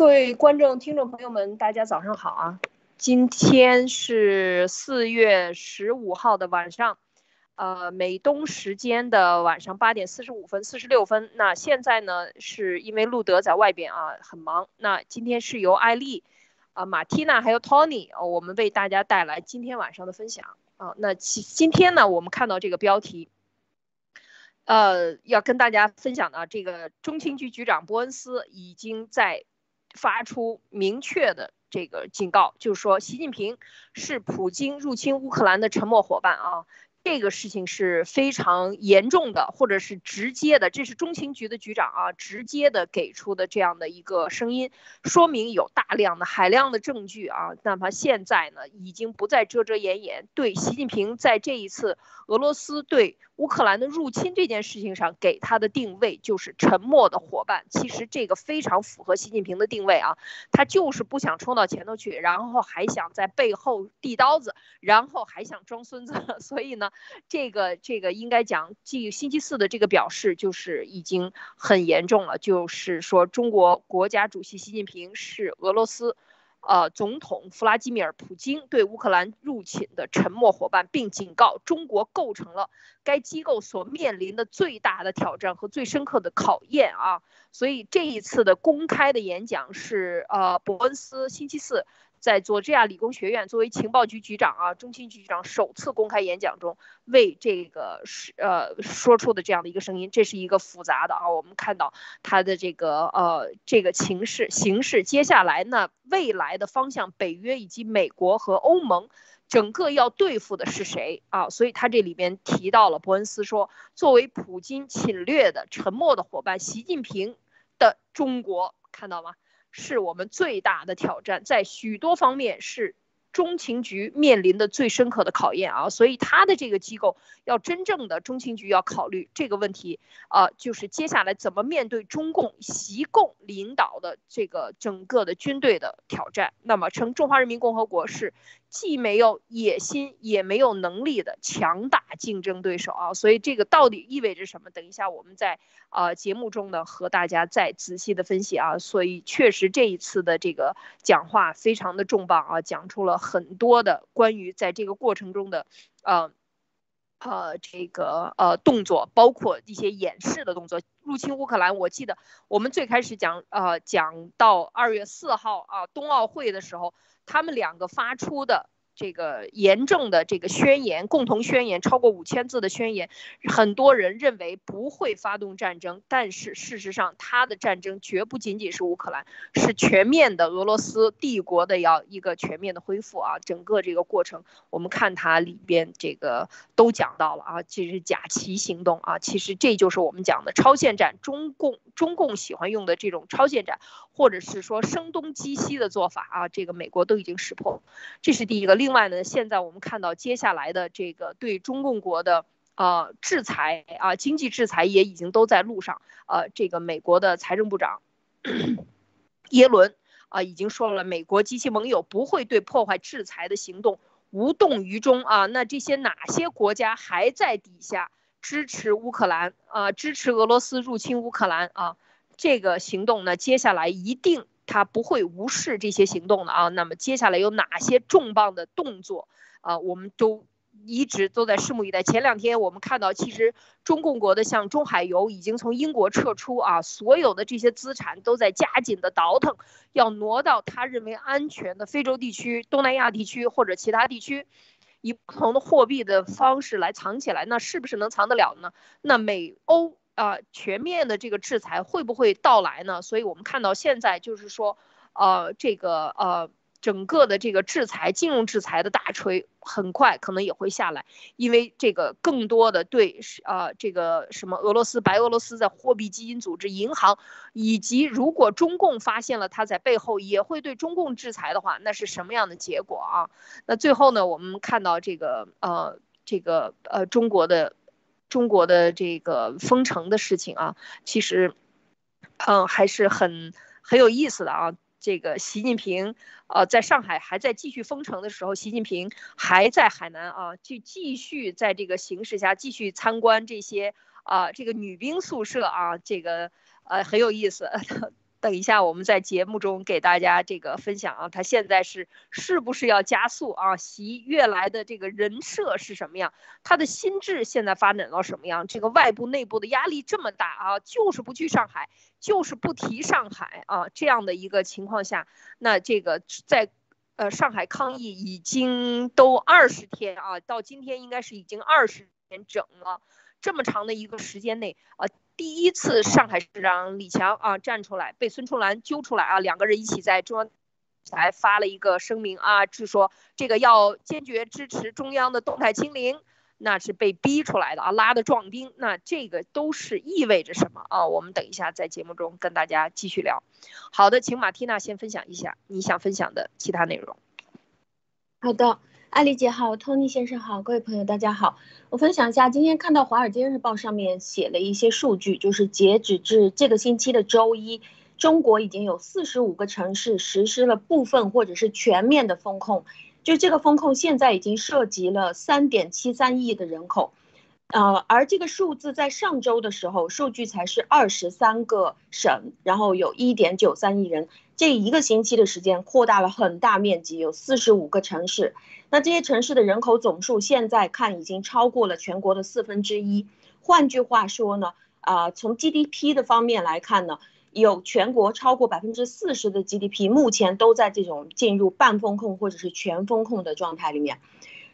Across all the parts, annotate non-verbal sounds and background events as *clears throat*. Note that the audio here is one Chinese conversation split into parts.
各位观众、听众朋友们，大家早上好啊！今天是四月十五号的晚上，呃，美东时间的晚上八点四十五分、四十六分。那现在呢，是因为路德在外边啊，很忙。那今天是由艾丽、啊马蒂娜还有 Tony，我们为大家带来今天晚上的分享啊。那今今天呢，我们看到这个标题。呃，要跟大家分享的这个中情局局长伯恩斯已经在发出明确的这个警告，就是说习近平是普京入侵乌克兰的沉默伙伴啊。这个事情是非常严重的，或者是直接的，这是中情局的局长啊，直接的给出的这样的一个声音，说明有大量的海量的证据啊。那么现在呢，已经不再遮遮掩掩，对习近平在这一次俄罗斯对乌克兰的入侵这件事情上给他的定位就是沉默的伙伴。其实这个非常符合习近平的定位啊，他就是不想冲到前头去，然后还想在背后递刀子，然后还想装孙子，*laughs* 所以呢。这个这个应该讲，继星期四的这个表示就是已经很严重了，就是说中国国家主席习近平是俄罗斯，呃总统弗拉基米尔普京对乌克兰入侵的沉默伙伴，并警告中国构成了该机构所面临的最大的挑战和最深刻的考验啊！所以这一次的公开的演讲是呃伯恩斯星期四。在佐治亚理工学院作为情报局局长啊，中心局局长首次公开演讲中，为这个是呃说出的这样的一个声音，这是一个复杂的啊，我们看到他的这个呃这个情势形势，接下来呢未来的方向，北约以及美国和欧盟整个要对付的是谁啊？所以他这里边提到了伯恩斯说，作为普京侵略的沉默的伙伴，习近平的中国看到吗？是我们最大的挑战，在许多方面是中情局面临的最深刻的考验啊！所以他的这个机构要真正的中情局要考虑这个问题啊，就是接下来怎么面对中共习共领导的这个整个的军队的挑战。那么，称中华人民共和国是。既没有野心，也没有能力的强大竞争对手啊，所以这个到底意味着什么？等一下我们在啊节目中呢和大家再仔细的分析啊。所以确实这一次的这个讲话非常的重磅啊，讲出了很多的关于在这个过程中的呃呃这个呃动作，包括一些演示的动作。入侵乌克兰，我记得我们最开始讲呃讲到二月四号啊冬奥会的时候。他们两个发出的。这个严重的这个宣言，共同宣言超过五千字的宣言，很多人认为不会发动战争，但是事实上，他的战争绝不仅仅是乌克兰，是全面的俄罗斯帝国的要一个全面的恢复啊！整个这个过程，我们看它里边这个都讲到了啊，这是假旗行动啊，其实这就是我们讲的超限战，中共中共喜欢用的这种超限战，或者是说声东击西的做法啊，这个美国都已经识破了，这是第一个。另另外呢，现在我们看到接下来的这个对中共国的呃制裁啊，经济制裁也已经都在路上。呃，这个美国的财政部长 *clears throat* 耶伦啊，已经说了，美国及其盟友不会对破坏制裁的行动无动于衷啊。那这些哪些国家还在底下支持乌克兰啊，支持俄罗斯入侵乌克兰啊？这个行动呢，接下来一定。他不会无视这些行动的啊。那么接下来有哪些重磅的动作啊？我们都一直都在拭目以待。前两天我们看到，其实中共国的像中海油已经从英国撤出啊，所有的这些资产都在加紧的倒腾，要挪到他认为安全的非洲地区、东南亚地区或者其他地区，以不同的货币的方式来藏起来。那是不是能藏得了呢？那美欧。啊，全面的这个制裁会不会到来呢？所以我们看到现在就是说，呃，这个呃，整个的这个制裁、金融制裁的大锤很快可能也会下来，因为这个更多的对呃这个什么俄罗斯、白俄罗斯在货币基金组织、银行，以及如果中共发现了他在背后也会对中共制裁的话，那是什么样的结果啊？那最后呢，我们看到这个呃这个呃中国的。中国的这个封城的事情啊，其实，嗯，还是很很有意思的啊。这个习近平，呃，在上海还在继续封城的时候，习近平还在海南啊，去继续在这个形势下继续参观这些啊，这个女兵宿舍啊，这个呃很有意思。等一下，我们在节目中给大家这个分享啊，他现在是是不是要加速啊？习越来的这个人设是什么样？他的心智现在发展到什么样？这个外部内部的压力这么大啊，就是不去上海，就是不提上海啊，这样的一个情况下，那这个在呃上海抗议已经都二十天啊，到今天应该是已经二十天整了。这么长的一个时间内啊，第一次上海市长李强啊站出来，被孙春兰揪出来啊，两个人一起在中央台发了一个声明啊，是说这个要坚决支持中央的动态清零，那是被逼出来的啊，拉的壮丁，那这个都是意味着什么啊？我们等一下在节目中跟大家继续聊。好的，请马蒂娜先分享一下你想分享的其他内容。好的。艾丽姐好，，Tony 先生好，各位朋友大家好。我分享一下，今天看到《华尔街日报》上面写了一些数据，就是截止至这个星期的周一，中国已经有四十五个城市实施了部分或者是全面的风控，就这个风控现在已经涉及了三点七三亿的人口。呃，而这个数字在上周的时候，数据才是二十三个省，然后有一点九三亿人。这一个星期的时间扩大了很大面积，有四十五个城市。那这些城市的人口总数现在看已经超过了全国的四分之一。换句话说呢，啊，从 GDP 的方面来看呢，有全国超过百分之四十的 GDP 目前都在这种进入半风控或者是全风控的状态里面。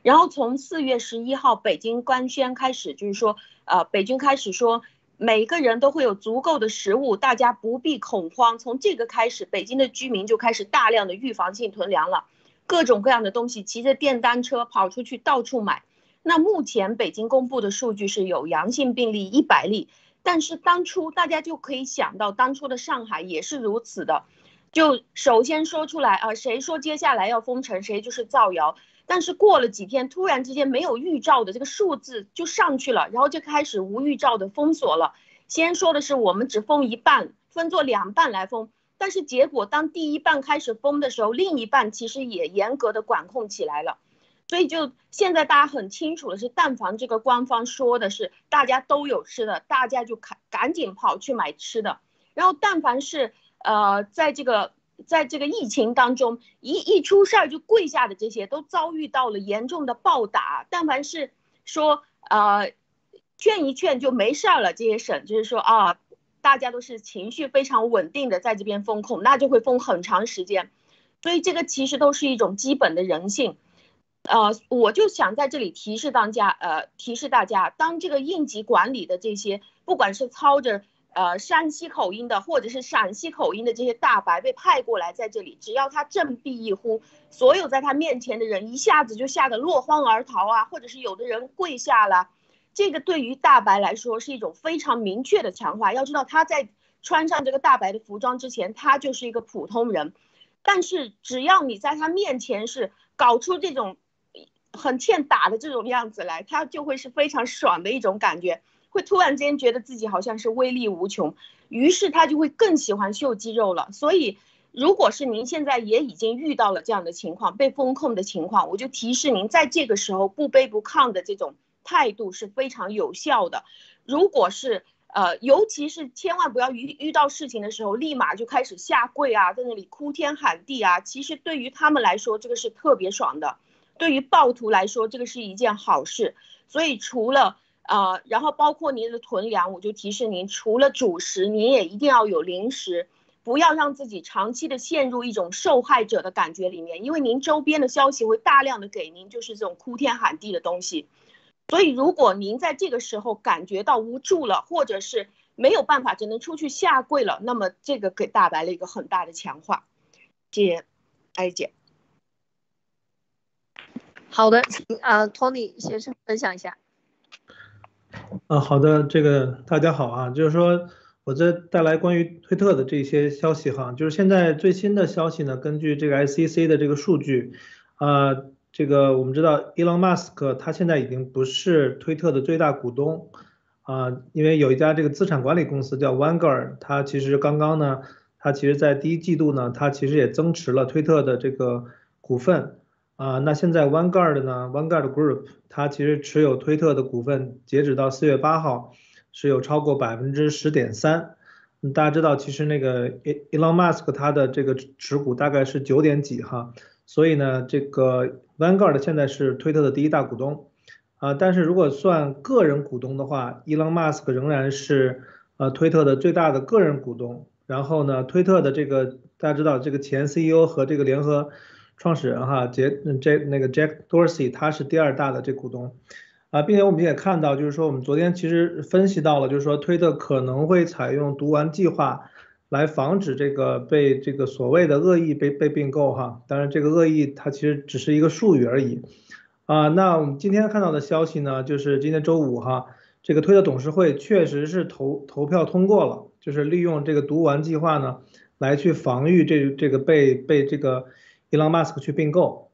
然后从四月十一号北京官宣开始，就是说，呃，北京开始说每个人都会有足够的食物，大家不必恐慌。从这个开始，北京的居民就开始大量的预防性囤粮了，各种各样的东西，骑着电单车跑出去到处买。那目前北京公布的数据是有阳性病例一百例，但是当初大家就可以想到，当初的上海也是如此的，就首先说出来啊，谁说接下来要封城，谁就是造谣。但是过了几天，突然之间没有预兆的这个数字就上去了，然后就开始无预兆的封锁了。先说的是我们只封一半，分作两半来封。但是结果当第一半开始封的时候，另一半其实也严格的管控起来了。所以就现在大家很清楚的是，但凡这个官方说的是大家都有吃的，大家就赶赶紧跑去买吃的。然后但凡是呃在这个。在这个疫情当中，一一出事儿就跪下的这些，都遭遇到了严重的暴打。但凡是说呃劝一劝就没事儿了，这些省就是说啊，大家都是情绪非常稳定的在这边封控，那就会封很长时间。所以这个其实都是一种基本的人性。呃，我就想在这里提示大家，呃，提示大家，当这个应急管理的这些，不管是操着。呃，山西口音的或者是陕西口音的这些大白被派过来，在这里，只要他振臂一呼，所有在他面前的人一下子就吓得落荒而逃啊，或者是有的人跪下了。这个对于大白来说是一种非常明确的强化。要知道他在穿上这个大白的服装之前，他就是一个普通人，但是只要你在他面前是搞出这种很欠打的这种样子来，他就会是非常爽的一种感觉。会突然间觉得自己好像是威力无穷，于是他就会更喜欢秀肌肉了。所以，如果是您现在也已经遇到了这样的情况，被风控的情况，我就提示您，在这个时候不卑不亢的这种态度是非常有效的。如果是呃，尤其是千万不要遇遇到事情的时候，立马就开始下跪啊，在那里哭天喊地啊。其实对于他们来说，这个是特别爽的；对于暴徒来说，这个是一件好事。所以除了啊，然后包括您的囤粮，我就提示您，除了主食，您也一定要有零食，不要让自己长期的陷入一种受害者的感觉里面，因为您周边的消息会大量的给您就是这种哭天喊地的东西，所以如果您在这个时候感觉到无助了，或者是没有办法，只能出去下跪了，那么这个给大白了一个很大的强化。谢谢，艾姐。好的，请啊，Tony 先生分享一下。啊，好的，这个大家好啊，就是说我这带来关于推特的这些消息哈，就是现在最新的消息呢，根据这个 SEC 的这个数据，啊，这个我们知道，Elon Musk 他现在已经不是推特的最大股东啊，因为有一家这个资产管理公司叫 Vanguard，它其实刚刚呢，它其实在第一季度呢，它其实也增持了推特的这个股份。啊，那现在 One Guard 呢？One Guard Group 它其实持有推特的股份，截止到四月八号是有超过百分之十点三。大家知道，其实那个 Elon Musk 他的这个持股大概是九点几哈，所以呢，这个 One Guard 现在是推特的第一大股东，啊，但是如果算个人股东的话，Elon Musk 仍然是呃推特的最大的个人股东。然后呢，推特的这个大家知道，这个前 CEO 和这个联合创始人哈杰杰那个 Jack Dorsey 他是第二大的这股东。啊，并且我们也看到，就是说我们昨天其实分析到了，就是说推特可能会采用读完计划来防止这个被这个所谓的恶意被被并购哈。当然，这个恶意它其实只是一个术语而已。啊，那我们今天看到的消息呢，就是今天周五哈，这个推特董事会确实是投投票通过了，就是利用这个读完计划呢来去防御这这个被被这个 Elon Musk 去并购。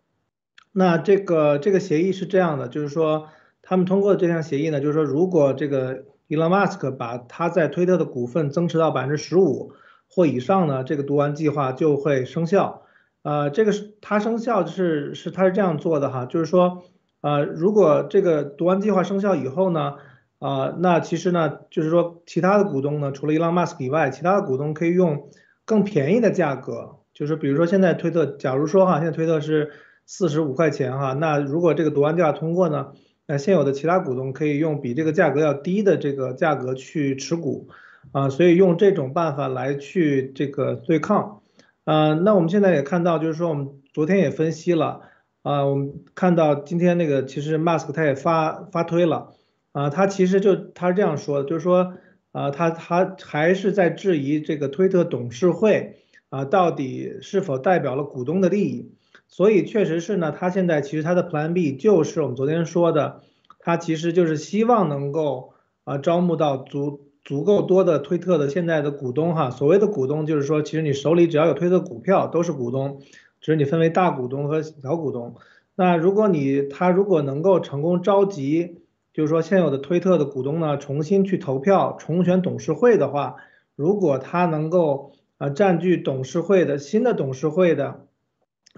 那这个这个协议是这样的，就是说。他们通过这项协议呢，就是说，如果这个 Elon Musk 把他在推特的股份增持到百分之十五或以上呢，这个读完计划就会生效。呃，这个是它生效是是它是这样做的哈，就是说，呃，如果这个读完计划生效以后呢，啊，那其实呢，就是说，其他的股东呢，除了 Elon Musk 以外，其他的股东可以用更便宜的价格，就是比如说现在推特，假如说哈，现在推特是四十五块钱哈，那如果这个读完计划通过呢？那现有的其他股东可以用比这个价格要低的这个价格去持股，啊，所以用这种办法来去这个对抗，啊，那我们现在也看到，就是说我们昨天也分析了，啊，我们看到今天那个其实 Mask 他也发发推了，啊，他其实就他是这样说的，就是说，啊，他他还是在质疑这个推特董事会，啊，到底是否代表了股东的利益。所以确实是呢，他现在其实他的 Plan B 就是我们昨天说的，他其实就是希望能够啊招募到足足够多的推特的现在的股东哈。所谓的股东就是说，其实你手里只要有推特股票都是股东，只是你分为大股东和小股东。那如果你他如果能够成功召集，就是说现有的推特的股东呢重新去投票重选董事会的话，如果他能够啊占据董事会的新的董事会的。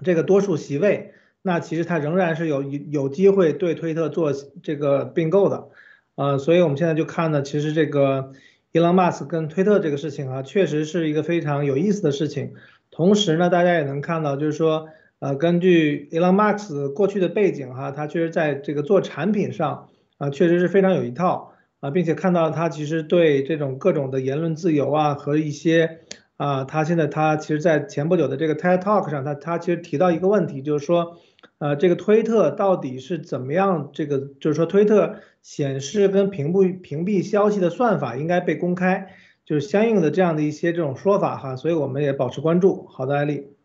这个多数席位，那其实它仍然是有有机会对推特做这个并购的，呃，所以我们现在就看呢，其实这个 Elon Musk 跟推特这个事情啊，确实是一个非常有意思的事情。同时呢，大家也能看到，就是说，呃，根据 Elon Musk 过去的背景哈，他确实在这个做产品上啊，确实是非常有一套啊，并且看到他其实对这种各种的言论自由啊和一些。啊，他现在他其实，在前不久的这个 TED Talk 上，他他其实提到一个问题，就是说，呃，这个推特到底是怎么样？这个就是说，推特显示跟屏蔽屏蔽消息的算法应该被公开，就是相应的这样的一些这种说法哈，所以我们也保持关注。好的，艾丽。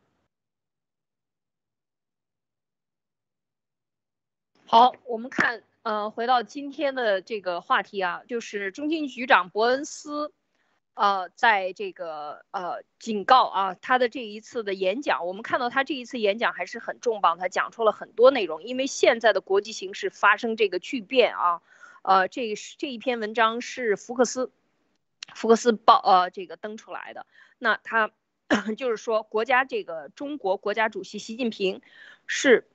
好，我们看，呃，回到今天的这个话题啊，就是中情局长伯恩斯。呃，在这个呃警告啊，他的这一次的演讲，我们看到他这一次演讲还是很重磅，他讲出了很多内容。因为现在的国际形势发生这个巨变啊，呃，这是这一篇文章是福克斯，福克斯报呃这个登出来的。那他 *clears throat* 就是说，国家这个中国国家主席习近平是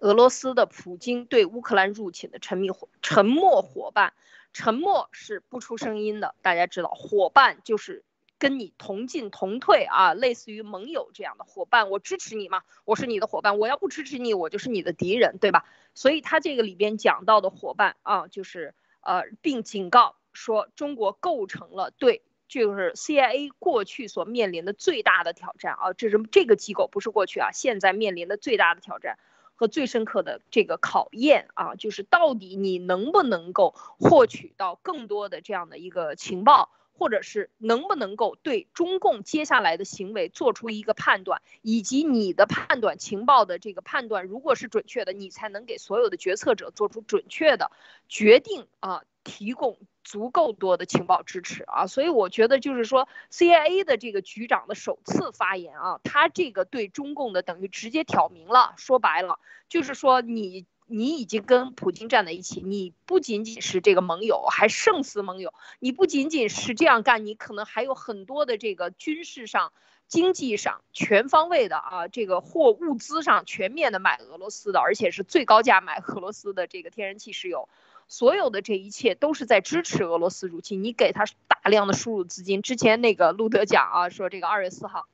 俄罗斯的普京对乌克兰入侵的沉默沉默伙伴。沉默是不出声音的，大家知道，伙伴就是跟你同进同退啊，类似于盟友这样的伙伴，我支持你嘛，我是你的伙伴，我要不支持你，我就是你的敌人，对吧？所以他这个里边讲到的伙伴啊，就是呃，并警告说，中国构成了对，就是 CIA 过去所面临的最大的挑战啊，这是这个机构不是过去啊，现在面临的最大的挑战。和最深刻的这个考验啊，就是到底你能不能够获取到更多的这样的一个情报，或者是能不能够对中共接下来的行为做出一个判断，以及你的判断情报的这个判断如果是准确的，你才能给所有的决策者做出准确的决定啊，提供。足够多的情报支持啊，所以我觉得就是说，CIA 的这个局长的首次发言啊，他这个对中共的等于直接挑明了，说白了就是说你你已经跟普京站在一起，你不仅仅是这个盟友，还胜似盟友，你不仅仅是这样干，你可能还有很多的这个军事上、经济上全方位的啊，这个或物资上全面的买俄罗斯的，而且是最高价买俄罗斯的这个天然气、石油。所有的这一切都是在支持俄罗斯入侵。你给他大量的输入资金，之前那个路德讲啊，说这个二月四号，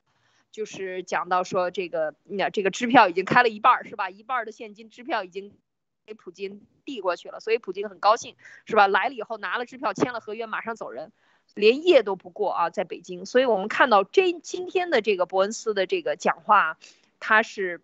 就是讲到说这个，那这个支票已经开了一半是吧？一半的现金支票已经给普京递过去了，所以普京很高兴是吧？来了以后拿了支票，签了合约，马上走人。连夜都不过啊，在北京，所以我们看到这今天的这个伯恩斯的这个讲话，他是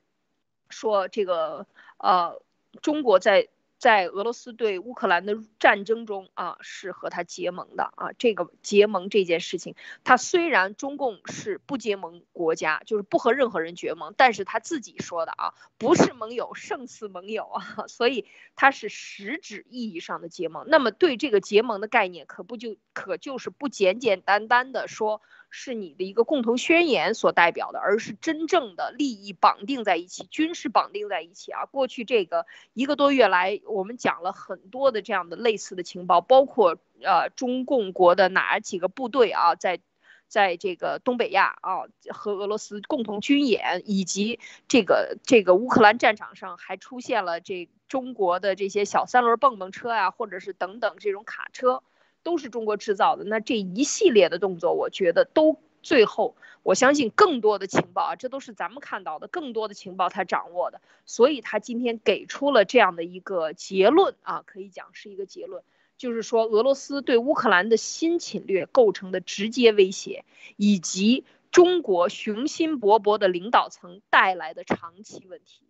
说这个呃，中国在。在俄罗斯对乌克兰的战争中啊，是和他结盟的啊。这个结盟这件事情，他虽然中共是不结盟国家，就是不和任何人结盟，但是他自己说的啊，不是盟友胜似盟友啊，*laughs* 所以他是实质意义上的结盟。那么对这个结盟的概念，可不就可就是不简简单单的说。是你的一个共同宣言所代表的，而是真正的利益绑定在一起，军事绑定在一起啊！过去这个一个多月来，我们讲了很多的这样的类似的情报，包括呃中共国的哪几个部队啊，在在这个东北亚啊和俄罗斯共同军演，以及这个这个乌克兰战场上还出现了这中国的这些小三轮蹦蹦车啊，或者是等等这种卡车。都是中国制造的，那这一系列的动作，我觉得都最后，我相信更多的情报啊，这都是咱们看到的更多的情报他掌握的，所以他今天给出了这样的一个结论啊，可以讲是一个结论，就是说俄罗斯对乌克兰的新侵略构成的直接威胁，以及中国雄心勃勃的领导层带来的长期问题，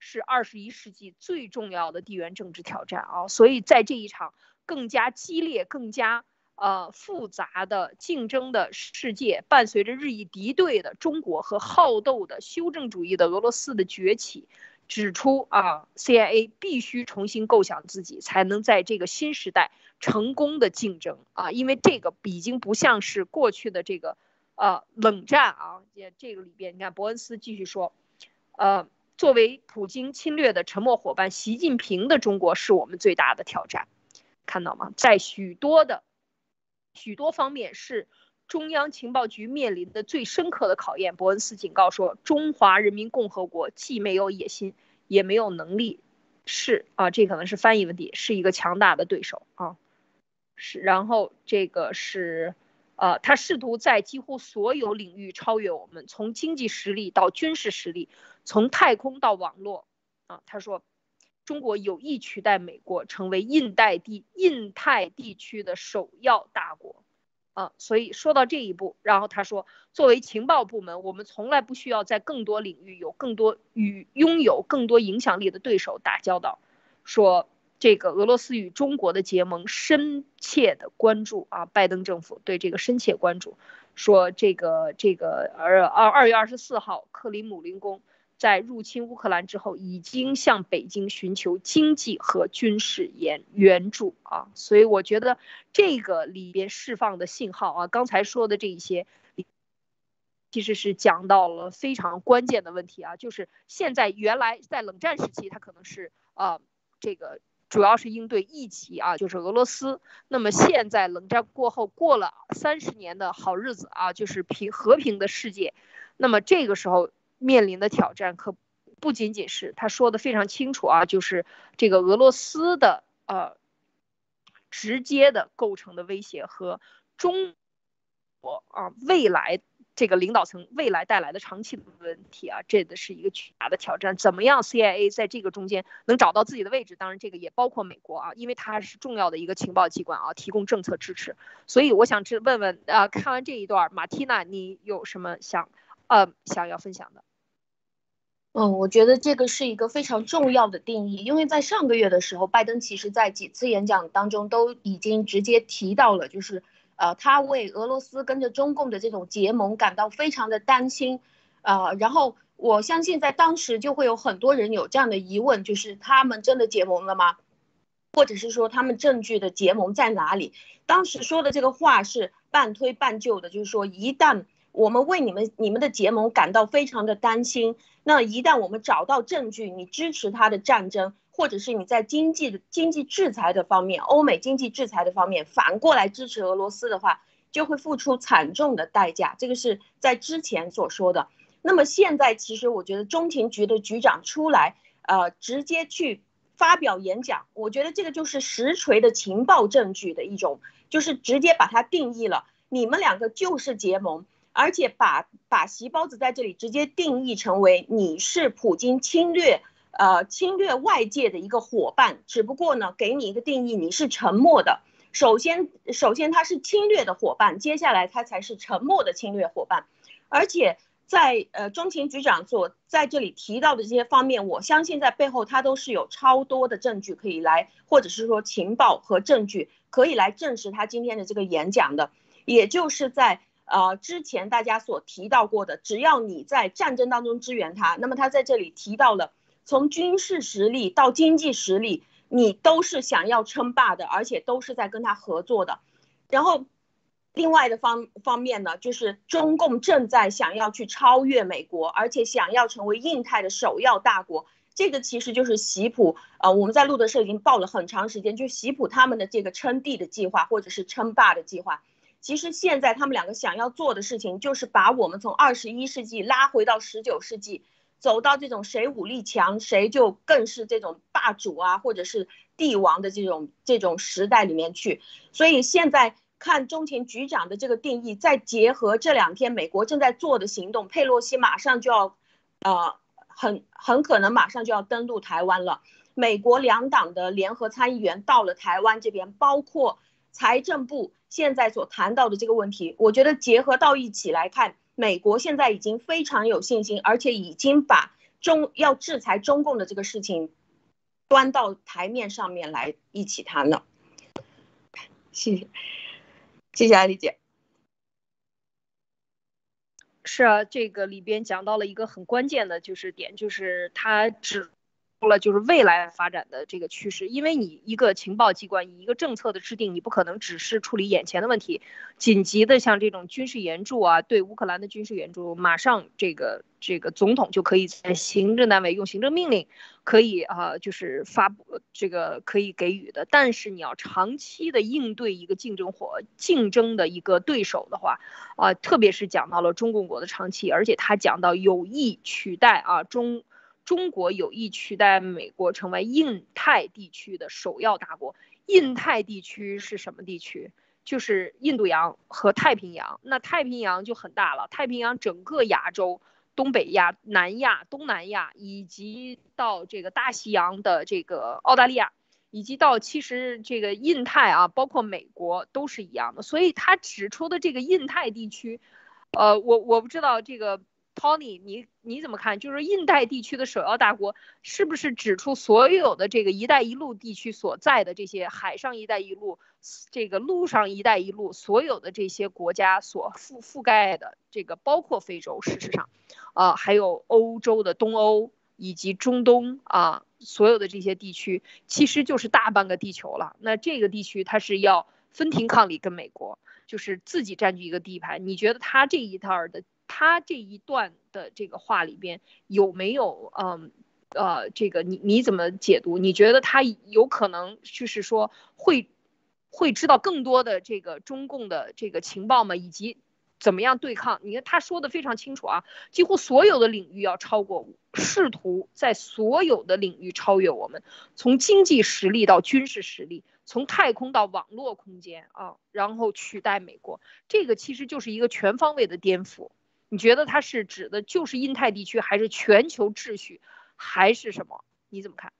是二十一世纪最重要的地缘政治挑战啊，所以在这一场。更加激烈、更加呃复杂的竞争的世界，伴随着日益敌对的中国和好斗的修正主义的俄罗斯的崛起，指出啊，CIA 必须重新构想自己，才能在这个新时代成功的竞争啊，因为这个已经不像是过去的这个呃冷战啊，也这个里边，你看伯恩斯继续说，呃，作为普京侵略的沉默伙伴，习近平的中国是我们最大的挑战。看到吗？在许多的许多方面，是中央情报局面临的最深刻的考验。伯恩斯警告说，中华人民共和国既没有野心，也没有能力，是啊，这可能是翻译问题，是一个强大的对手啊。是，然后这个是，呃，他试图在几乎所有领域超越我们，从经济实力到军事实力，从太空到网络啊。他说。中国有意取代美国成为印代地印太地区的首要大国，啊，所以说到这一步，然后他说，作为情报部门，我们从来不需要在更多领域有更多与拥有更多影响力的对手打交道。说这个俄罗斯与中国的结盟深切的关注啊，拜登政府对这个深切关注。说这个这个二二二月二十四号，克里姆林宫。在入侵乌克兰之后，已经向北京寻求经济和军事援援助啊，所以我觉得这个里边释放的信号啊，刚才说的这一些，其实是讲到了非常关键的问题啊，就是现在原来在冷战时期，它可能是啊这个主要是应对一级啊，就是俄罗斯，那么现在冷战过后过了三十年的好日子啊，就是平和平的世界，那么这个时候。面临的挑战可不仅仅是他说的非常清楚啊，就是这个俄罗斯的呃直接的构成的威胁和中国啊未来这个领导层未来带来的长期的问题啊，这个是一个巨大的挑战。怎么样，CIA 在这个中间能找到自己的位置？当然，这个也包括美国啊，因为它是重要的一个情报机关啊，提供政策支持。所以我想知问问啊，看完这一段，马蒂娜，你有什么想呃想要分享的？嗯，我觉得这个是一个非常重要的定义，因为在上个月的时候，拜登其实在几次演讲当中都已经直接提到了，就是呃，他为俄罗斯跟着中共的这种结盟感到非常的担心，呃，然后我相信在当时就会有很多人有这样的疑问，就是他们真的结盟了吗？或者是说他们证据的结盟在哪里？当时说的这个话是半推半就的，就是说一旦。我们为你们你们的结盟感到非常的担心。那一旦我们找到证据，你支持他的战争，或者是你在经济的经济制裁的方面，欧美经济制裁的方面反过来支持俄罗斯的话，就会付出惨重的代价。这个是在之前所说的。那么现在其实我觉得中情局的局长出来，呃，直接去发表演讲，我觉得这个就是实锤的情报证据的一种，就是直接把它定义了，你们两个就是结盟，而且把把席包子在这里直接定义成为你是普京侵略，呃，侵略外界的一个伙伴，只不过呢，给你一个定义，你是沉默的。首先，首先他是侵略的伙伴，接下来他才是沉默的侵略伙伴，而且。在呃，中情局长所在这里提到的这些方面，我相信在背后他都是有超多的证据可以来，或者是说情报和证据可以来证实他今天的这个演讲的。也就是在呃之前大家所提到过的，只要你在战争当中支援他，那么他在这里提到了从军事实力到经济实力，你都是想要称霸的，而且都是在跟他合作的，然后。另外的方方面呢，就是中共正在想要去超越美国，而且想要成为印太的首要大国。这个其实就是习普，呃，我们在路德社已经报了很长时间，就习普他们的这个称帝的计划，或者是称霸的计划。其实现在他们两个想要做的事情，就是把我们从二十一世纪拉回到十九世纪，走到这种谁武力强谁就更是这种霸主啊，或者是帝王的这种这种时代里面去。所以现在。看中情局长的这个定义，再结合这两天美国正在做的行动，佩洛西马上就要，呃，很很可能马上就要登陆台湾了。美国两党的联合参议员到了台湾这边，包括财政部现在所谈到的这个问题，我觉得结合到一起来看，美国现在已经非常有信心，而且已经把中要制裁中共的这个事情端到台面上面来一起谈了。谢谢。谢谢艾丽姐。是啊，这个里边讲到了一个很关键的，就是点，就是他指出了就是未来发展的这个趋势。因为你一个情报机关，一个政策的制定，你不可能只是处理眼前的问题，紧急的像这种军事援助啊，对乌克兰的军事援助，马上这个。这个总统就可以在行政单位用行政命令，可以啊，就是发布这个可以给予的。但是你要长期的应对一个竞争或竞争的一个对手的话，啊，特别是讲到了中共国的长期，而且他讲到有意取代啊中中国有意取代美国成为印太地区的首要大国。印太地区是什么地区？就是印度洋和太平洋。那太平洋就很大了，太平洋整个亚洲。东北亚、南亚、东南亚，以及到这个大西洋的这个澳大利亚，以及到其实这个印太啊，包括美国都是一样的。所以他指出的这个印太地区，呃，我我不知道这个。Tony，你你怎么看？就是印太地区的首要大国，是不是指出所有的这个“一带一路”地区所在的这些海上“一带一路”、这个陆上“一带一路”所有的这些国家所覆覆盖的这个，包括非洲，事实上，啊，还有欧洲的东欧以及中东啊，所有的这些地区，其实就是大半个地球了。那这个地区它是要分庭抗礼，跟美国就是自己占据一个地盘。你觉得他这一套的？他这一段的这个话里边有没有嗯呃这个你你怎么解读？你觉得他有可能就是说会会知道更多的这个中共的这个情报吗？以及怎么样对抗？你看他说的非常清楚啊，几乎所有的领域要超过，试图在所有的领域超越我们，从经济实力到军事实力，从太空到网络空间啊，然后取代美国，这个其实就是一个全方位的颠覆。你觉得它是指的就是印太地区，还是全球秩序，还是什么？你怎么看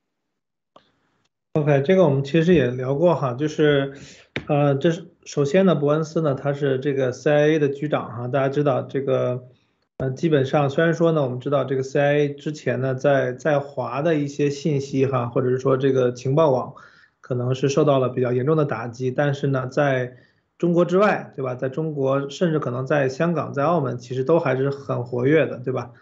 ？OK，这个我们其实也聊过哈，就是，呃，这是首先呢，伯恩斯呢，他是这个 CIA 的局长哈，大家知道这个，呃，基本上虽然说呢，我们知道这个 CIA 之前呢，在在华的一些信息哈，或者是说这个情报网，可能是受到了比较严重的打击，但是呢，在中国之外，对吧？在中国，甚至可能在香港、在澳门，其实都还是很活跃的，对吧？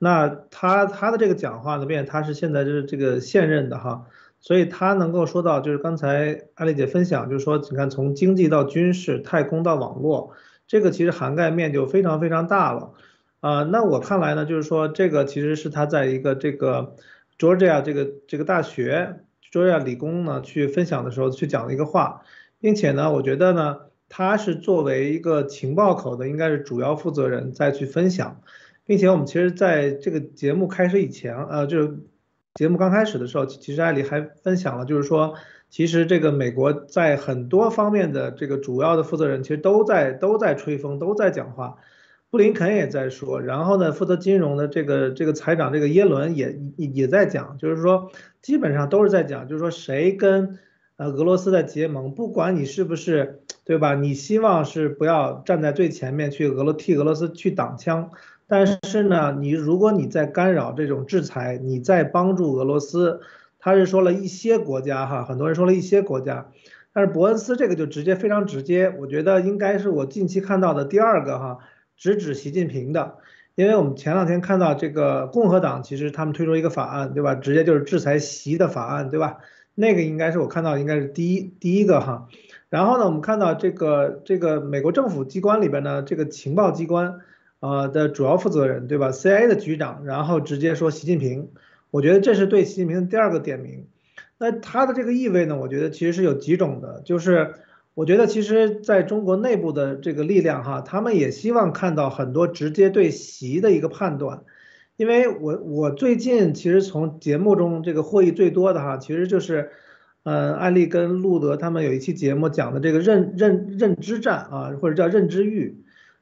那他他的这个讲话呢，变他是现在就是这个现任的哈，所以他能够说到，就是刚才艾丽姐分享，就是说，你看从经济到军事、太空到网络，这个其实涵盖面就非常非常大了啊。那我看来呢，就是说这个其实是他在一个这个 Georgia 这个这个大学，Georgia 理工呢去分享的时候去讲的一个话，并且呢，我觉得呢。他是作为一个情报口的，应该是主要负责人再去分享，并且我们其实在这个节目开始以前，呃，就是节目刚开始的时候，其实艾丽还分享了，就是说，其实这个美国在很多方面的这个主要的负责人，其实都在都在吹风，都在讲话。布林肯也在说，然后呢，负责金融的这个这个财长这个耶伦也也在讲，就是说基本上都是在讲，就是说谁跟呃俄罗斯的结盟，不管你是不是对吧？你希望是不要站在最前面去俄罗替俄罗斯去挡枪，但是呢，你如果你在干扰这种制裁，你在帮助俄罗斯，他是说了一些国家哈，很多人说了一些国家，但是伯恩斯这个就直接非常直接，我觉得应该是我近期看到的第二个哈。直指习近平的，因为我们前两天看到这个共和党，其实他们推出一个法案，对吧？直接就是制裁习的法案，对吧？那个应该是我看到应该是第一第一个哈。然后呢，我们看到这个这个美国政府机关里边呢，这个情报机关啊的主要负责人，对吧？CIA 的局长，然后直接说习近平，我觉得这是对习近平的第二个点名。那他的这个意味呢，我觉得其实是有几种的，就是。我觉得其实在中国内部的这个力量哈，他们也希望看到很多直接对习的一个判断，因为我我最近其实从节目中这个获益最多的哈，其实就是，呃，安利跟路德他们有一期节目讲的这个认认认知战啊，或者叫认知欲，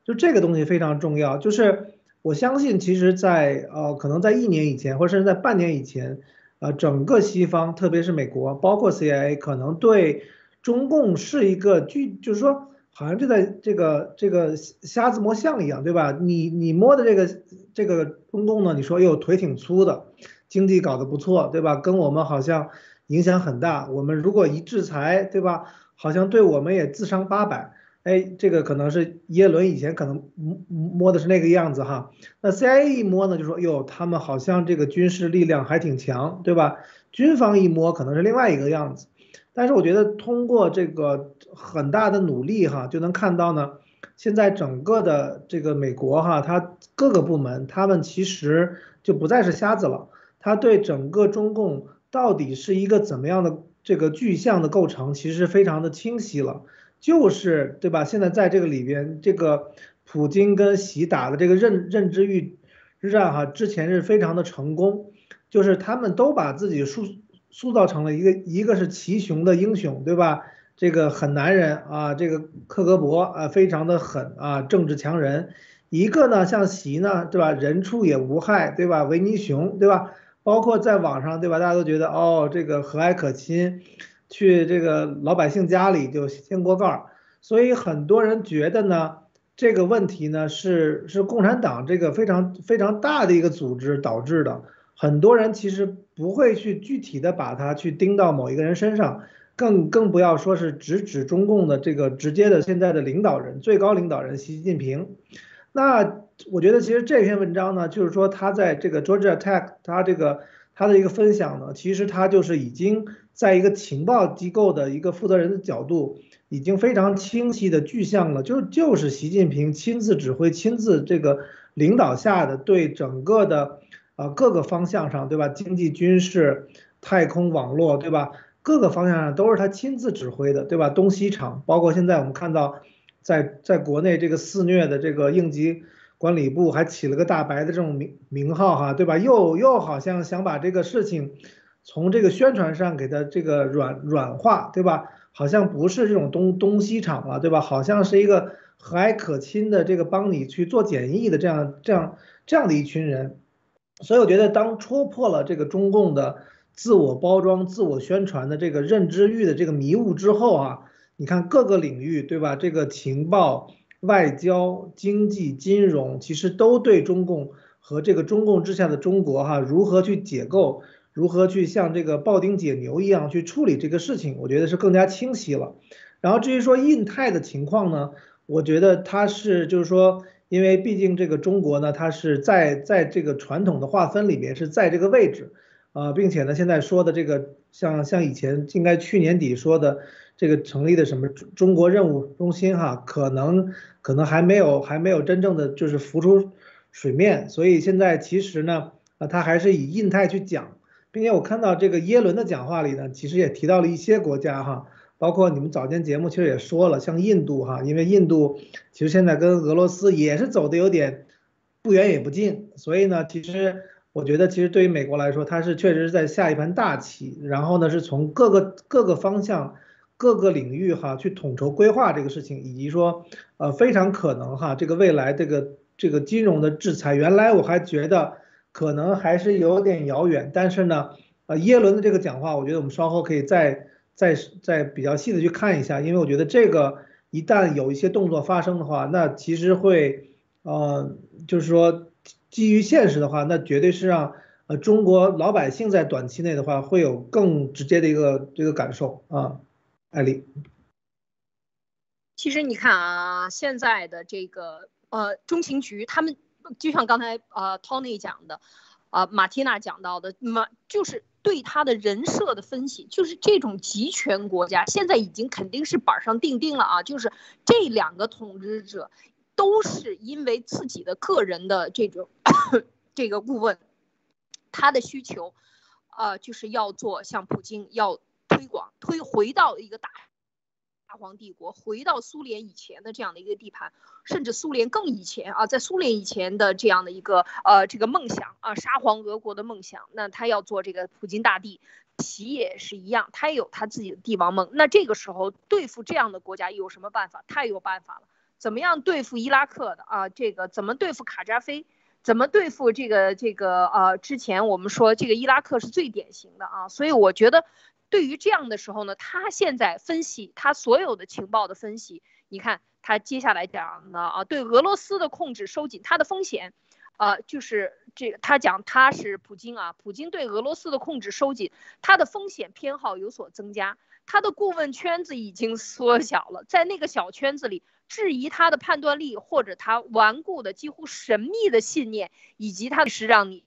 就这个东西非常重要。就是我相信，其实，在呃可能在一年以前，或者甚至在半年以前，呃，整个西方，特别是美国，包括 CIA，可能对。中共是一个具，就是说，好像就在这个这个瞎子摸象一样，对吧？你你摸的这个这个中共呢，你说哟腿挺粗的，经济搞得不错，对吧？跟我们好像影响很大。我们如果一制裁，对吧？好像对我们也自伤八百。哎，这个可能是耶伦以前可能摸摸的是那个样子哈。那 CIA 一摸呢，就说哟，他们好像这个军事力量还挺强，对吧？军方一摸可能是另外一个样子。但是我觉得通过这个很大的努力哈，就能看到呢，现在整个的这个美国哈，它各个部门他们其实就不再是瞎子了，他对整个中共到底是一个怎么样的这个具象的构成，其实非常的清晰了，就是对吧？现在在这个里边，这个普京跟习打的这个认认知域之战哈，之前是非常的成功，就是他们都把自己塑。塑造成了一个，一个是奇雄的英雄，对吧？这个狠男人啊，这个克格勃啊，非常的狠啊，政治强人。一个呢，像习呢，对吧？人畜也无害，对吧？维尼熊，对吧？包括在网上，对吧？大家都觉得哦，这个和蔼可亲，去这个老百姓家里就掀锅盖儿。所以很多人觉得呢，这个问题呢是是共产党这个非常非常大的一个组织导致的。很多人其实不会去具体的把它去盯到某一个人身上，更更不要说是直指中共的这个直接的现在的领导人、最高领导人习近平。那我觉得其实这篇文章呢，就是说他在这个 Georgia Tech，他这个他的一个分享呢，其实他就是已经在一个情报机构的一个负责人的角度，已经非常清晰的具象了，就就是习近平亲自指挥、亲自这个领导下的对整个的。啊，各个方向上，对吧？经济、军事、太空、网络，对吧？各个方向上都是他亲自指挥的，对吧？东西厂，包括现在我们看到，在在国内这个肆虐的这个应急管理部还起了个大白的这种名名号，哈，对吧？又又好像想把这个事情从这个宣传上给它这个软软化，对吧？好像不是这种东东西厂了，对吧？好像是一个和蔼可亲的这个帮你去做检疫的这样这样这样的一群人。所以我觉得，当戳破了这个中共的自我包装、自我宣传的这个认知域的这个迷雾之后啊，你看各个领域，对吧？这个情报、外交、经济、金融，其实都对中共和这个中共之下的中国哈，如何去解构，如何去像这个庖丁解牛一样去处理这个事情，我觉得是更加清晰了。然后至于说印太的情况呢，我觉得它是就是说。因为毕竟这个中国呢，它是在在这个传统的划分里面是在这个位置，啊，并且呢，现在说的这个像像以前应该去年底说的这个成立的什么中国任务中心哈，可能可能还没有还没有真正的就是浮出水面，所以现在其实呢，啊，他还是以印太去讲，并且我看到这个耶伦的讲话里呢，其实也提到了一些国家哈。包括你们早间节目其实也说了，像印度哈，因为印度其实现在跟俄罗斯也是走的有点不远也不近，所以呢，其实我觉得其实对于美国来说，它是确实是在下一盘大棋，然后呢是从各个各个方向、各个领域哈去统筹规划这个事情，以及说呃非常可能哈这个未来这个这个金融的制裁，原来我还觉得可能还是有点遥远，但是呢呃耶伦的这个讲话，我觉得我们稍后可以再再再比较细的去看一下，因为我觉得这个一旦有一些动作发生的话，那其实会。呃，就是说，基于现实的话，那绝对是让呃中国老百姓在短期内的话，会有更直接的一个这个感受啊，艾丽。其实你看啊，现在的这个呃中情局，他们就像刚才呃 Tony 讲的，啊马蒂娜讲到的，那么就是对他的人设的分析，就是这种集权国家现在已经肯定是板上钉钉了啊，就是这两个统治者。都是因为自己的个人的这种这个顾问，他的需求，呃，就是要做像普京要推广推回到一个大大皇帝国，回到苏联以前的这样的一个地盘，甚至苏联更以前啊，在苏联以前的这样的一个呃这个梦想啊，沙皇俄国的梦想，那他要做这个普京大帝，习也是一样，他也有他自己的帝王梦。那这个时候对付这样的国家有什么办法？太有办法了。怎么样对付伊拉克的啊？这个怎么对付卡扎菲？怎么对付这个这个呃？之前我们说这个伊拉克是最典型的啊，所以我觉得对于这样的时候呢，他现在分析他所有的情报的分析，你看他接下来讲的啊，对俄罗斯的控制收紧，他的风险，呃，就是这个他讲他是普京啊，普京对俄罗斯的控制收紧，他的风险偏好有所增加，他的顾问圈子已经缩小了，在那个小圈子里。质疑他的判断力，或者他顽固的、几乎神秘的信念，以及他是让你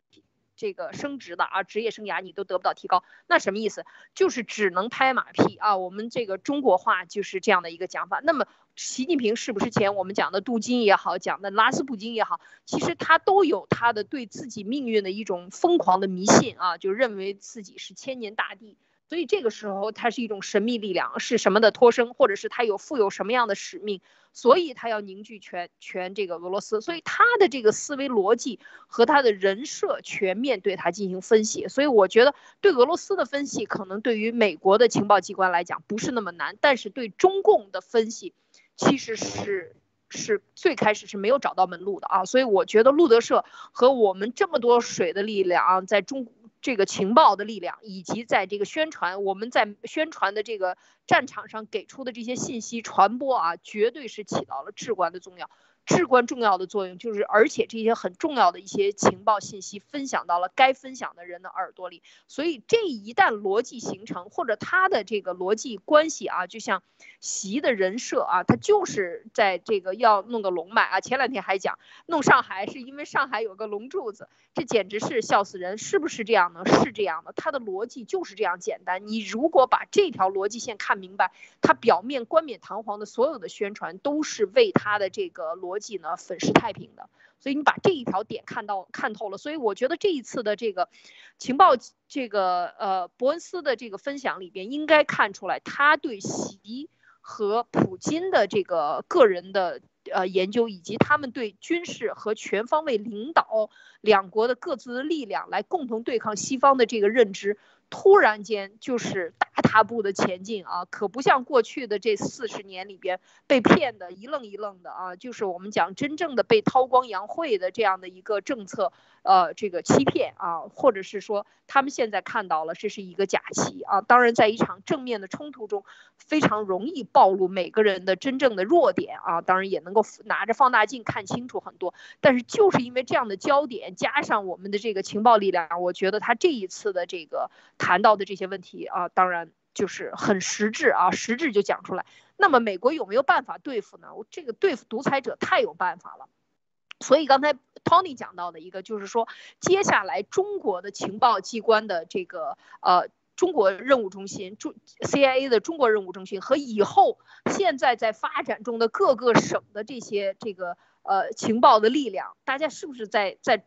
这个升职的啊，职业生涯你都得不到提高，那什么意思？就是只能拍马屁啊。我们这个中国话就是这样的一个讲法。那么，习近平是不是前我们讲的镀金也好，讲的拉斯普京也好，其实他都有他的对自己命运的一种疯狂的迷信啊，就认为自己是千年大帝。所以这个时候，它是一种神秘力量，是什么的托生，或者是他有负有什么样的使命，所以他要凝聚全全这个俄罗斯。所以他的这个思维逻辑和他的人设全面对他进行分析。所以我觉得对俄罗斯的分析，可能对于美国的情报机关来讲不是那么难，但是对中共的分析，其实是是最开始是没有找到门路的啊。所以我觉得路德社和我们这么多水的力量啊在中。这个情报的力量，以及在这个宣传，我们在宣传的这个战场上给出的这些信息传播啊，绝对是起到了至关的重要。至关重要的作用就是，而且这些很重要的一些情报信息分享到了该分享的人的耳朵里，所以这一旦逻辑形成，或者他的这个逻辑关系啊，就像习的人设啊，他就是在这个要弄个龙脉啊。前两天还讲弄上海是因为上海有个龙柱子，这简直是笑死人，是不是这样呢？是这样的，他的逻辑就是这样简单。你如果把这条逻辑线看明白，他表面冠冕堂皇的所有的宣传都是为他的这个逻。己呢粉饰太平的，所以你把这一条点看到看透了，所以我觉得这一次的这个情报这个呃伯恩斯的这个分享里边，应该看出来他对习和普京的这个个人的呃研究，以及他们对军事和全方位领导两国的各自的力量来共同对抗西方的这个认知。突然间就是大踏步的前进啊，可不像过去的这四十年里边被骗的一愣一愣的啊，就是我们讲真正的被韬光养晦的这样的一个政策，呃，这个欺骗啊，或者是说他们现在看到了这是一个假期啊。当然，在一场正面的冲突中，非常容易暴露每个人的真正的弱点啊。当然也能够拿着放大镜看清楚很多，但是就是因为这样的焦点加上我们的这个情报力量，我觉得他这一次的这个。谈到的这些问题啊，当然就是很实质啊，实质就讲出来。那么美国有没有办法对付呢？我这个对付独裁者太有办法了。所以刚才 Tony 讲到的一个就是说，接下来中国的情报机关的这个呃中国任务中心，中 CIA 的中国任务中心和以后现在在发展中的各个省的这些这个呃情报的力量，大家是不是在在？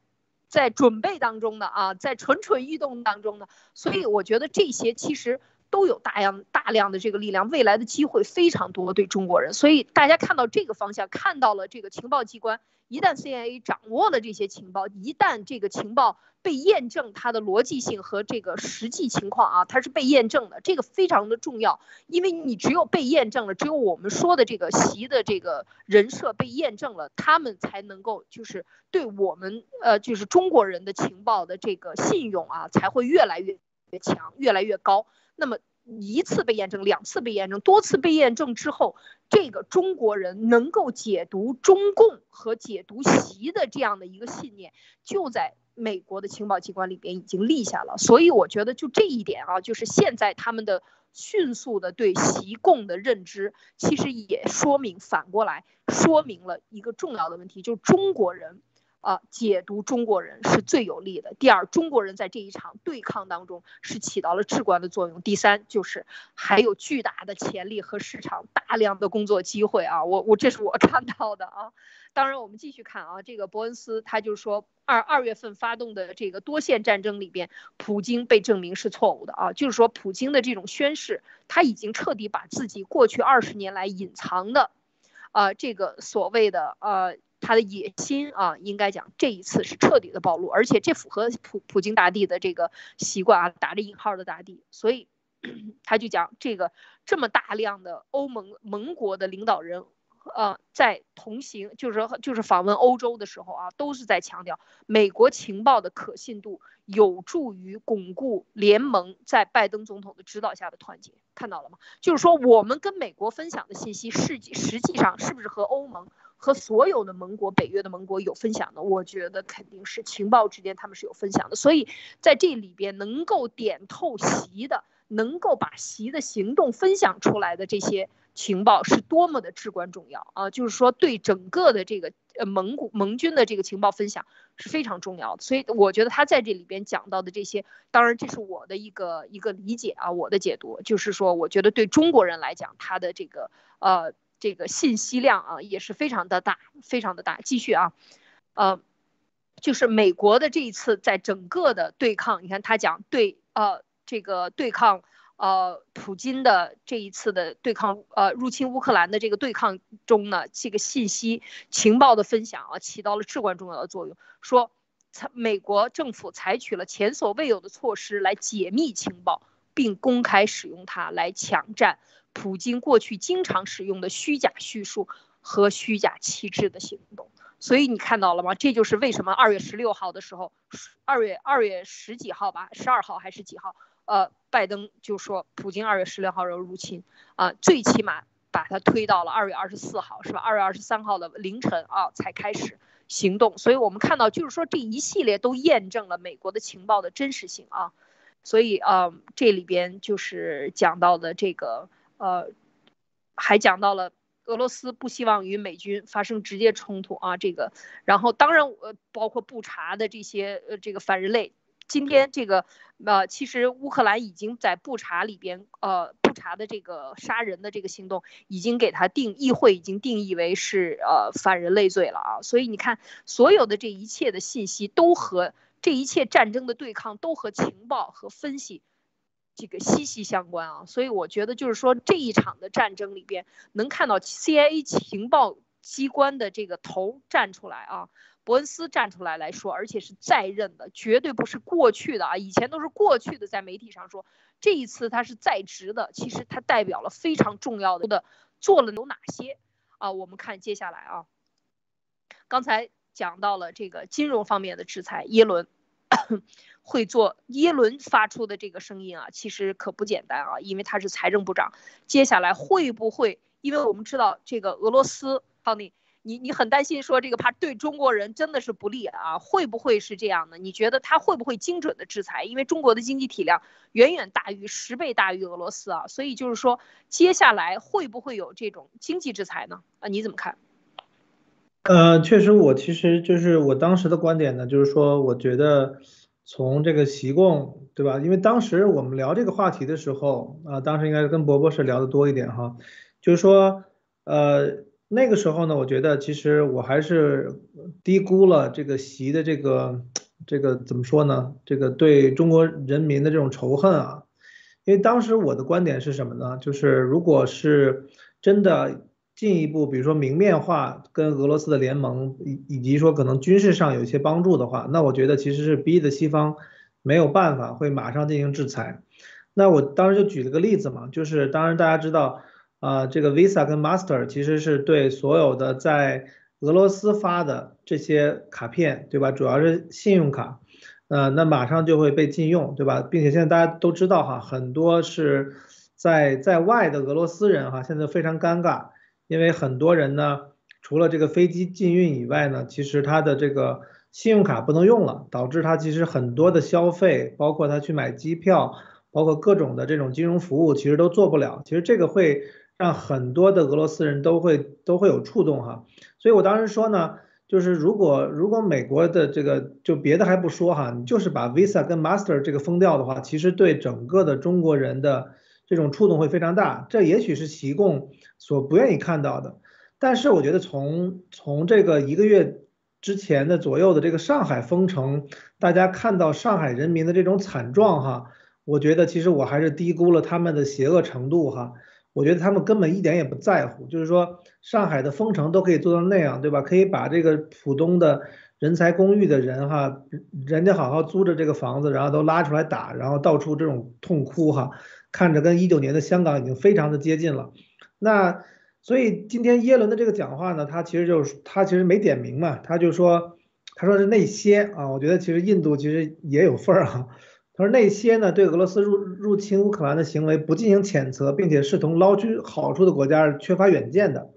在准备当中的啊，在蠢蠢欲动当中的，所以我觉得这些其实都有大量大量的这个力量，未来的机会非常多对中国人。所以大家看到这个方向，看到了这个情报机关，一旦 CIA 掌握了这些情报，一旦这个情报被验证它的逻辑性和这个实际情况啊，它是被验证的，这个非常的重要，因为你只有被验证了，只有我们说的这个习的这个人设被验证了，他们才能够就是对我们呃就是中国人的情报的这个信用啊，才会越来越越强，越来越高。那么一次被验证，两次被验证，多次被验证之后，这个中国人能够解读中共和解读习的这样的一个信念，就在美国的情报机关里边已经立下了。所以我觉得就这一点啊，就是现在他们的迅速的对习共的认知，其实也说明反过来说明了一个重要的问题，就中国人。啊，解读中国人是最有利的。第二，中国人在这一场对抗当中是起到了至关的作用。第三，就是还有巨大的潜力和市场，大量的工作机会啊！我我这是我看到的啊。当然，我们继续看啊，这个伯恩斯他就说，二二月份发动的这个多线战争里边，普京被证明是错误的啊，就是说普京的这种宣誓，他已经彻底把自己过去二十年来隐藏的，啊，这个所谓的呃。他的野心啊，应该讲这一次是彻底的暴露，而且这符合普普京大帝的这个习惯啊，打着引号的大帝，所以 *clears throat* 他就讲这个这么大量的欧盟盟国的领导人，呃，在同行就是就是访问欧洲的时候啊，都是在强调美国情报的可信度有助于巩固联盟在拜登总统的指导下的团结，看到了吗？就是说我们跟美国分享的信息，实际实际上是不是和欧盟？和所有的盟国、北约的盟国有分享的，我觉得肯定是情报之间他们是有分享的，所以在这里边能够点透习的，能够把习的行动分享出来的这些情报是多么的至关重要啊！就是说对整个的这个呃盟国盟军的这个情报分享是非常重要的，所以我觉得他在这里边讲到的这些，当然这是我的一个一个理解啊，我的解读就是说，我觉得对中国人来讲，他的这个呃。这个信息量啊也是非常的大，非常的大。继续啊，呃，就是美国的这一次在整个的对抗，你看他讲对呃这个对抗呃普京的这一次的对抗呃入侵乌克兰的这个对抗中呢，这个信息情报的分享啊起到了至关重要的作用。说，美国政府采取了前所未有的措施来解密情报，并公开使用它来抢占。普京过去经常使用的虚假叙述和虚假旗帜的行动，所以你看到了吗？这就是为什么二月十六号的时候，二月二月十几号吧，十二号还是几号？呃，拜登就说普京二月十六号要入侵，啊，最起码把它推到了二月二十四号，是吧？二月二十三号的凌晨啊才开始行动，所以我们看到就是说这一系列都验证了美国的情报的真实性啊，所以啊，这里边就是讲到的这个。呃，还讲到了俄罗斯不希望与美军发生直接冲突啊，这个，然后当然呃，包括布查的这些呃这个反人类，今天这个呃，其实乌克兰已经在布查里边呃，布查的这个杀人的这个行动已经给他定议会已经定义为是呃反人类罪了啊，所以你看所有的这一切的信息都和这一切战争的对抗都和情报和分析。这个息息相关啊，所以我觉得就是说这一场的战争里边，能看到 CIA 情报机关的这个头站出来啊，伯恩斯站出来来说，而且是在任的，绝对不是过去的啊，以前都是过去的，在媒体上说，这一次他是在职的，其实他代表了非常重要的，做了有哪些啊？我们看接下来啊，刚才讲到了这个金融方面的制裁，耶伦。*coughs* 会做耶伦发出的这个声音啊，其实可不简单啊，因为他是财政部长。接下来会不会？因为我们知道这个俄罗斯，康尼，你你很担心说这个怕对中国人真的是不利啊？会不会是这样的？你觉得他会不会精准的制裁？因为中国的经济体量远远大于十倍大于俄罗斯啊，所以就是说接下来会不会有这种经济制裁呢？啊，你怎么看？呃，确实，我其实就是我当时的观点呢，就是说，我觉得从这个习共，对吧？因为当时我们聊这个话题的时候，啊，当时应该是跟伯伯是聊的多一点哈，就是说，呃，那个时候呢，我觉得其实我还是低估了这个习的这个这个怎么说呢？这个对中国人民的这种仇恨啊，因为当时我的观点是什么呢？就是如果是真的进一步，比如说明面化跟俄罗斯的联盟，以以及说可能军事上有一些帮助的话，那我觉得其实是逼的西方没有办法会马上进行制裁。那我当时就举了个例子嘛，就是当然大家知道，啊，这个 Visa 跟 Master 其实是对所有的在俄罗斯发的这些卡片，对吧？主要是信用卡。呃，那马上就会被禁用，对吧？并且现在大家都知道哈，很多是在在外的俄罗斯人哈，现在非常尴尬，因为很多人呢，除了这个飞机禁运以外呢，其实他的这个信用卡不能用了，导致他其实很多的消费，包括他去买机票，包括各种的这种金融服务，其实都做不了。其实这个会让很多的俄罗斯人都会都会有触动哈，所以我当时说呢。就是如果如果美国的这个就别的还不说哈，你就是把 Visa 跟 Master 这个封掉的话，其实对整个的中国人的这种触动会非常大。这也许是习共所不愿意看到的。但是我觉得从从这个一个月之前的左右的这个上海封城，大家看到上海人民的这种惨状哈，我觉得其实我还是低估了他们的邪恶程度哈。我觉得他们根本一点也不在乎，就是说上海的封城都可以做到那样，对吧？可以把这个浦东的人才公寓的人哈，人家好好租着这个房子，然后都拉出来打，然后到处这种痛哭哈，看着跟一九年的香港已经非常的接近了。那所以今天耶伦的这个讲话呢，他其实就是他其实没点名嘛，他就说他说是那些啊，我觉得其实印度其实也有份儿啊。他说那些呢对俄罗斯入入侵乌克兰的行为不进行谴责，并且试图捞取好处的国家是缺乏远见的。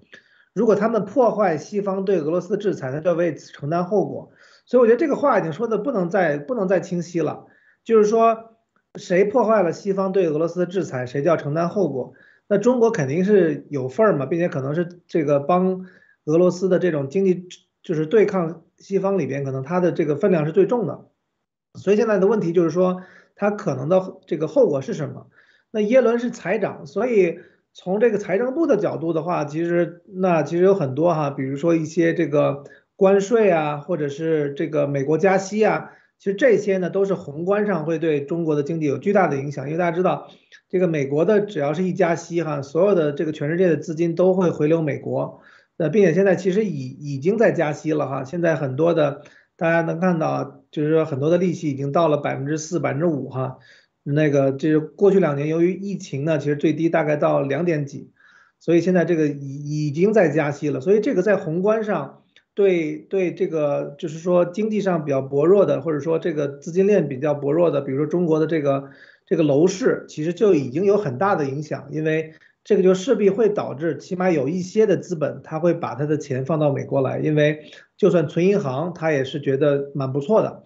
如果他们破坏西方对俄罗斯的制裁，他就要为此承担后果。所以我觉得这个话已经说的不能再不能再清晰了。就是说，谁破坏了西方对俄罗斯的制裁，谁就要承担后果。那中国肯定是有份儿嘛，并且可能是这个帮俄罗斯的这种经济就是对抗西方里边，可能它的这个分量是最重的。所以现在的问题就是说，它可能的这个后果是什么？那耶伦是财长，所以从这个财政部的角度的话，其实那其实有很多哈，比如说一些这个关税啊，或者是这个美国加息啊，其实这些呢都是宏观上会对中国的经济有巨大的影响。因为大家知道，这个美国的只要是一加息哈，所有的这个全世界的资金都会回流美国，那并且现在其实已已经在加息了哈，现在很多的。大家能看到，就是说很多的利息已经到了百分之四、百分之五哈，那个就是过去两年由于疫情呢，其实最低大概到两点几，所以现在这个已已经在加息了，所以这个在宏观上对对这个就是说经济上比较薄弱的，或者说这个资金链比较薄弱的，比如说中国的这个这个楼市，其实就已经有很大的影响，因为。这个就势必会导致，起码有一些的资本，他会把他的钱放到美国来，因为就算存银行，他也是觉得蛮不错的。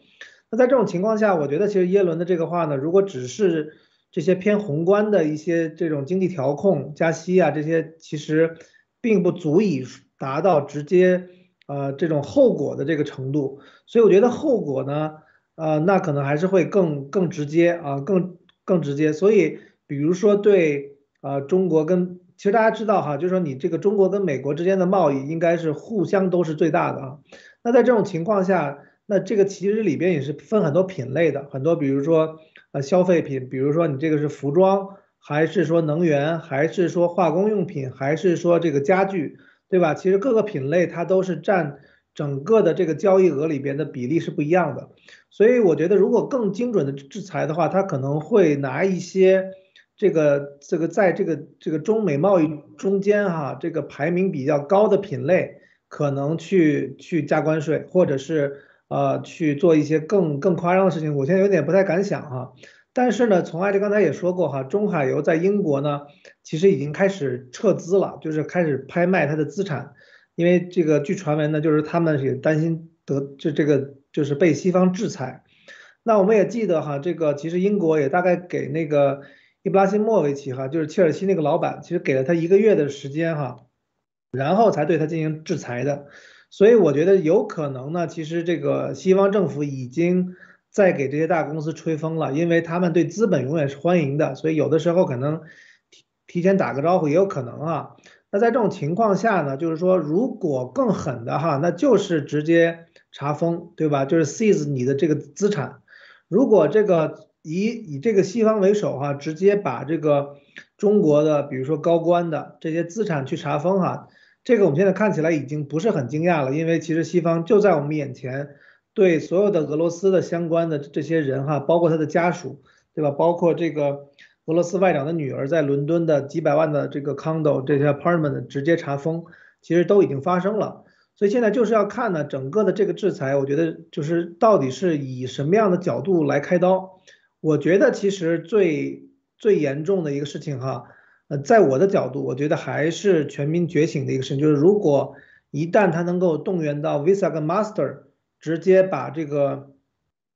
那在这种情况下，我觉得其实耶伦的这个话呢，如果只是这些偏宏观的一些这种经济调控、加息啊这些，其实并不足以达到直接呃这种后果的这个程度。所以我觉得后果呢，呃，那可能还是会更更直接啊，更更直接。所以比如说对。呃，中国跟其实大家知道哈，就是说你这个中国跟美国之间的贸易应该是互相都是最大的啊。那在这种情况下，那这个其实里边也是分很多品类的，很多比如说呃消费品，比如说你这个是服装，还是说能源，还是说化工用品，还是说这个家具，对吧？其实各个品类它都是占整个的这个交易额里边的比例是不一样的。所以我觉得如果更精准的制裁的话，它可能会拿一些。这个这个在这个这个中美贸易中间哈，这个排名比较高的品类，可能去去加关税，或者是呃去做一些更更夸张的事情。我现在有点不太敢想哈。但是呢，从艾丽刚才也说过哈，中海油在英国呢，其实已经开始撤资了，就是开始拍卖它的资产，因为这个据传闻呢，就是他们也担心得就这个就是被西方制裁。那我们也记得哈，这个其实英国也大概给那个。伊布拉辛莫维奇哈，就是切尔西那个老板，其实给了他一个月的时间哈，然后才对他进行制裁的。所以我觉得有可能呢，其实这个西方政府已经再给这些大公司吹风了，因为他们对资本永远是欢迎的，所以有的时候可能提提前打个招呼也有可能啊。那在这种情况下呢，就是说如果更狠的哈，那就是直接查封，对吧？就是 seize 你的这个资产。如果这个以以这个西方为首哈，直接把这个中国的，比如说高官的这些资产去查封哈，这个我们现在看起来已经不是很惊讶了，因为其实西方就在我们眼前，对所有的俄罗斯的相关的这些人哈，包括他的家属，对吧？包括这个俄罗斯外长的女儿在伦敦的几百万的这个 condo 这些 apartment 直接查封，其实都已经发生了。所以现在就是要看呢，整个的这个制裁，我觉得就是到底是以什么样的角度来开刀。我觉得其实最最严重的一个事情哈，呃，在我的角度，我觉得还是全民觉醒的一个事情，就是如果一旦他能够动员到 Visa 跟 Master，直接把这个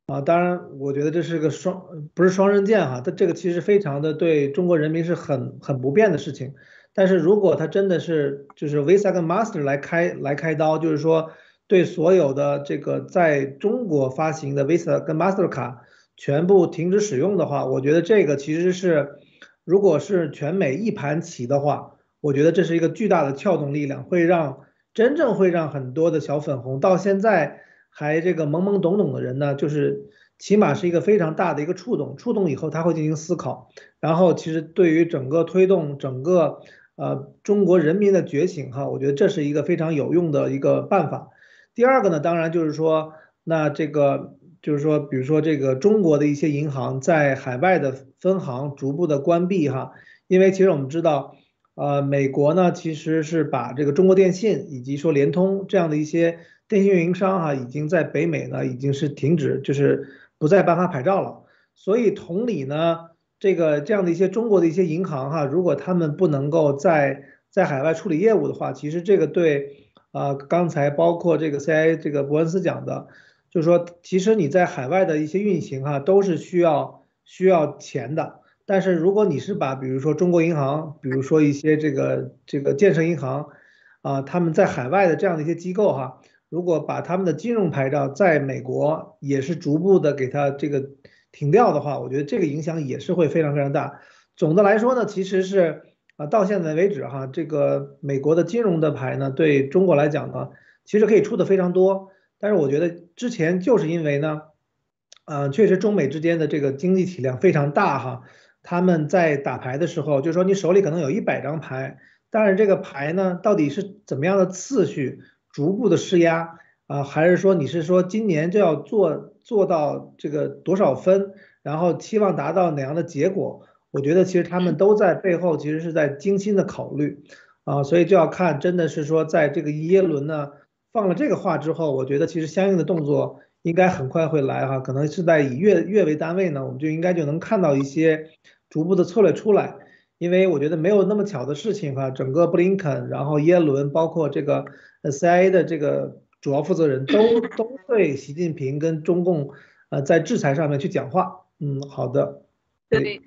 啊，当然我觉得这是个双不是双刃剑哈，它这个其实非常的对中国人民是很很不便的事情。但是如果他真的是就是 Visa 跟 Master 来开来开刀，就是说对所有的这个在中国发行的 Visa 跟 Master 卡全部停止使用的话，我觉得这个其实是，如果是全美一盘棋的话，我觉得这是一个巨大的撬动力量，会让真正会让很多的小粉红到现在还这个懵懵懂懂的人呢，就是起码是一个非常大的一个触动，触动以后他会进行思考，然后其实对于整个推动整个。呃，中国人民的觉醒哈，我觉得这是一个非常有用的一个办法。第二个呢，当然就是说，那这个就是说，比如说这个中国的一些银行在海外的分行逐步的关闭哈，因为其实我们知道，呃，美国呢其实是把这个中国电信以及说联通这样的一些电信运营商哈，已经在北美呢已经是停止，就是不再颁发牌照了。所以同理呢。这个这样的一些中国的一些银行哈，如果他们不能够在在海外处理业务的话，其实这个对啊，刚才包括这个 CIA 这个伯恩斯讲的，就是说，其实你在海外的一些运行哈，都是需要需要钱的。但是如果你是把比如说中国银行，比如说一些这个这个建设银行啊，他们在海外的这样的一些机构哈，如果把他们的金融牌照在美国也是逐步的给他这个。停掉的话，我觉得这个影响也是会非常非常大。总的来说呢，其实是啊，到现在为止哈，这个美国的金融的牌呢，对中国来讲呢，其实可以出的非常多。但是我觉得之前就是因为呢，呃，确实中美之间的这个经济体量非常大哈，他们在打牌的时候，就是说你手里可能有一百张牌，但是这个牌呢，到底是怎么样的次序，逐步的施压。啊，还是说你是说今年就要做做到这个多少分，然后期望达到哪样的结果？我觉得其实他们都在背后其实是在精心的考虑，啊，所以就要看真的是说在这个耶伦呢放了这个话之后，我觉得其实相应的动作应该很快会来哈，可能是在以月月为单位呢，我们就应该就能看到一些逐步的策略出来，因为我觉得没有那么巧的事情哈，整个布林肯，然后耶伦，包括这个 CIA 的这个。主要负责人都 *laughs* 都对习近平跟中共，呃，在制裁上面去讲话。嗯，好的。对，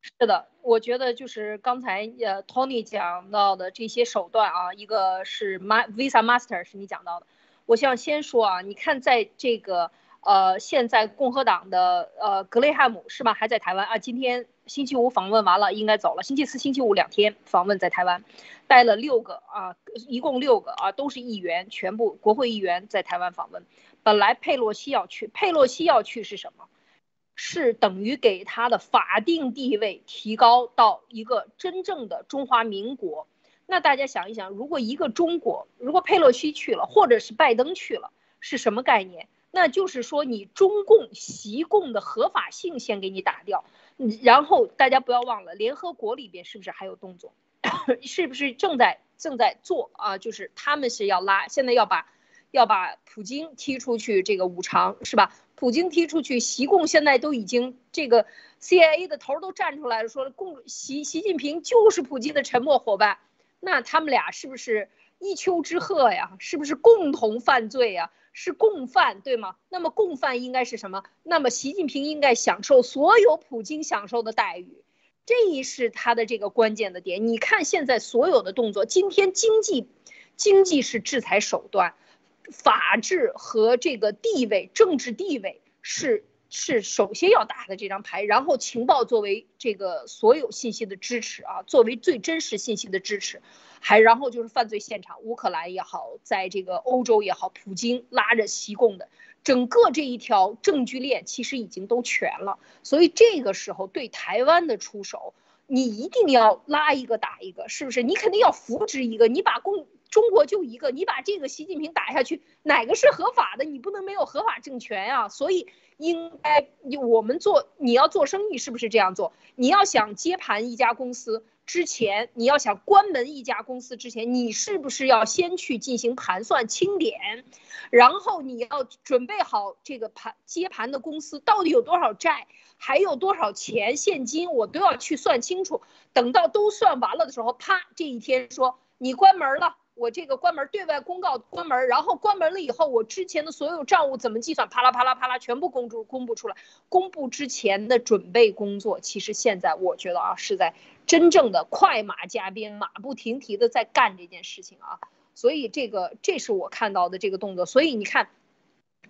是的，我觉得就是刚才呃 Tony 讲到的这些手段啊，一个是 Ma Visa Master 是你讲到的。我想先说啊，你看在这个呃现在共和党的呃格雷汉姆是吧，还在台湾啊？今天星期五访问完了，应该走了。星期四、星期五两天访问在台湾。带了六个啊，一共六个啊，都是议员，全部国会议员在台湾访问。本来佩洛西要去，佩洛西要去是什么？是等于给他的法定地位提高到一个真正的中华民国。那大家想一想，如果一个中国，如果佩洛西去了，或者是拜登去了，是什么概念？那就是说你中共习共的合法性先给你打掉。然后大家不要忘了，联合国里边是不是还有动作？*coughs* 是不是正在正在做啊？就是他们是要拉，现在要把要把普京踢出去这个五常是吧？普京踢出去，习共现在都已经这个 CIA 的头都站出来了，说共习习近平就是普京的沉默伙伴。那他们俩是不是一丘之貉呀？是不是共同犯罪呀？是共犯对吗？那么共犯应该是什么？那么习近平应该享受所有普京享受的待遇。这一是他的这个关键的点。你看现在所有的动作，今天经济，经济是制裁手段，法治和这个地位、政治地位是是首先要打的这张牌，然后情报作为这个所有信息的支持啊，作为最真实信息的支持，还然后就是犯罪现场，乌克兰也好，在这个欧洲也好，普京拉着西贡的。整个这一条证据链其实已经都全了。所以这个时候对台湾的出手，你一定要拉一个打一个，是不是？你肯定要扶植一个，你把共中国就一个，你把这个习近平打下去，哪个是合法的？你不能没有合法政权呀。所以应该我们做你要做生意，是不是这样做？你要想接盘一家公司。之前你要想关门一家公司之前，你是不是要先去进行盘算清点，然后你要准备好这个盘接盘的公司到底有多少债，还有多少钱现金，我都要去算清楚。等到都算完了的时候，啪，这一天说你关门了。我这个关门对外公告关门，然后关门了以后，我之前的所有账务怎么计算？啪啦啪啦啪啦，全部公布公布出来。公布之前的准备工作，其实现在我觉得啊，是在真正的快马加鞭、马不停蹄的在干这件事情啊。所以这个这是我看到的这个动作。所以你看，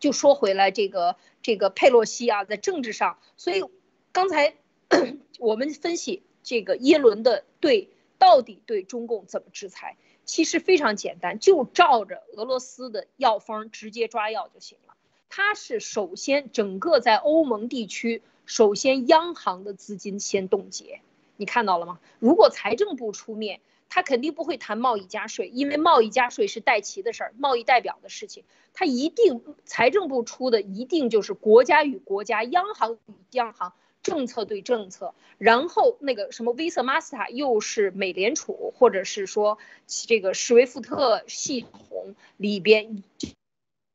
就说回来这个这个佩洛西啊，在政治上，所以刚才 *clears throat* 我们分析这个耶伦的对到底对中共怎么制裁？其实非常简单，就照着俄罗斯的药方直接抓药就行了。它是首先整个在欧盟地区，首先央行的资金先冻结，你看到了吗？如果财政部出面，他肯定不会谈贸易加税，因为贸易加税是戴奇的事儿，贸易代表的事情，他一定财政部出的一定就是国家与国家、央行与央行。政策对政策，然后那个什么 Visa、Master 又是美联储，或者是说这个施威夫特系统里边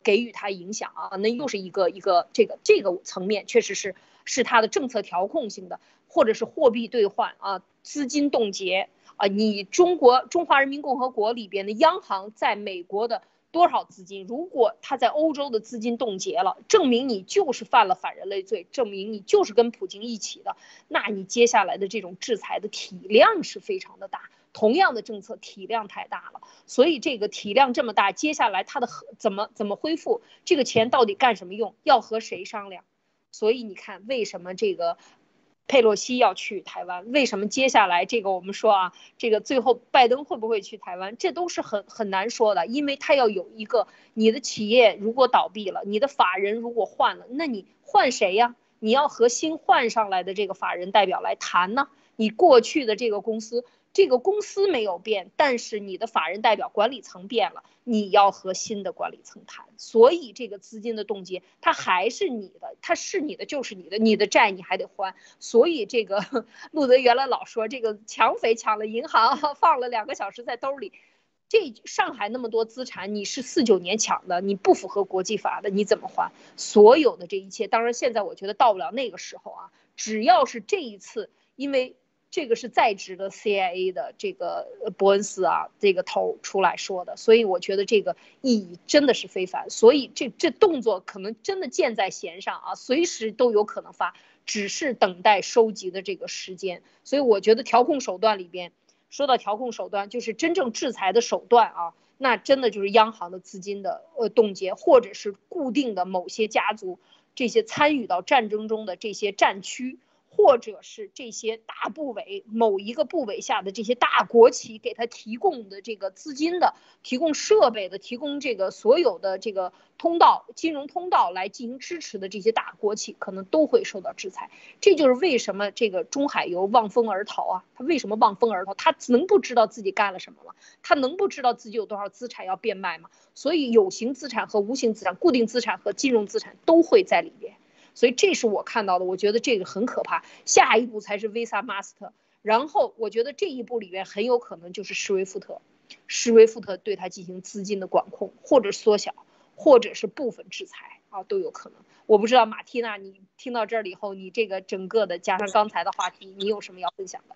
给予它影响啊，那又是一个一个这个这个层面，确实是是它的政策调控性的，或者是货币兑换啊，资金冻结啊，你中国中华人民共和国里边的央行在美国的。多少资金？如果他在欧洲的资金冻结了，证明你就是犯了反人类罪，证明你就是跟普京一起的，那你接下来的这种制裁的体量是非常的大。同样的政策体量太大了，所以这个体量这么大，接下来它的怎么怎么恢复？这个钱到底干什么用？要和谁商量？所以你看，为什么这个？佩洛西要去台湾，为什么接下来这个我们说啊，这个最后拜登会不会去台湾，这都是很很难说的，因为他要有一个你的企业如果倒闭了，你的法人如果换了，那你换谁呀？你要和新换上来的这个法人代表来谈呢？你过去的这个公司。这个公司没有变，但是你的法人代表管理层变了，你要和新的管理层谈，所以这个资金的冻结它还是你的，它是你的就是你的，你的债你还得还，所以这个路德原来老说这个抢匪抢了银行，放了两个小时在兜里，这上海那么多资产你是四九年抢的，你不符合国际法的，你怎么还？所有的这一切，当然现在我觉得到不了那个时候啊，只要是这一次，因为。这个是在职的 CIA 的这个伯恩斯啊，这个头出来说的，所以我觉得这个意义真的是非凡。所以这这动作可能真的箭在弦上啊，随时都有可能发，只是等待收集的这个时间。所以我觉得调控手段里边，说到调控手段，就是真正制裁的手段啊，那真的就是央行的资金的呃冻结，或者是固定的某些家族这些参与到战争中的这些战区。或者是这些大部委某一个部委下的这些大国企给他提供的这个资金的、提供设备的、提供这个所有的这个通道、金融通道来进行支持的这些大国企，可能都会受到制裁。这就是为什么这个中海油望风而逃啊？他为什么望风而逃？他能不知道自己干了什么吗？他能不知道自己有多少资产要变卖吗？所以有形资产和无形资产、固定资产和金融资产都会在里边。所以这是我看到的，我觉得这个很可怕。下一步才是 Visa、Master，然后我觉得这一步里面很有可能就是施威夫特，施威夫特对他进行资金的管控，或者缩小，或者是部分制裁啊，都有可能。我不知道马蒂娜，你听到这儿以后，你这个整个的加上刚才的话题，你有什么要分享的？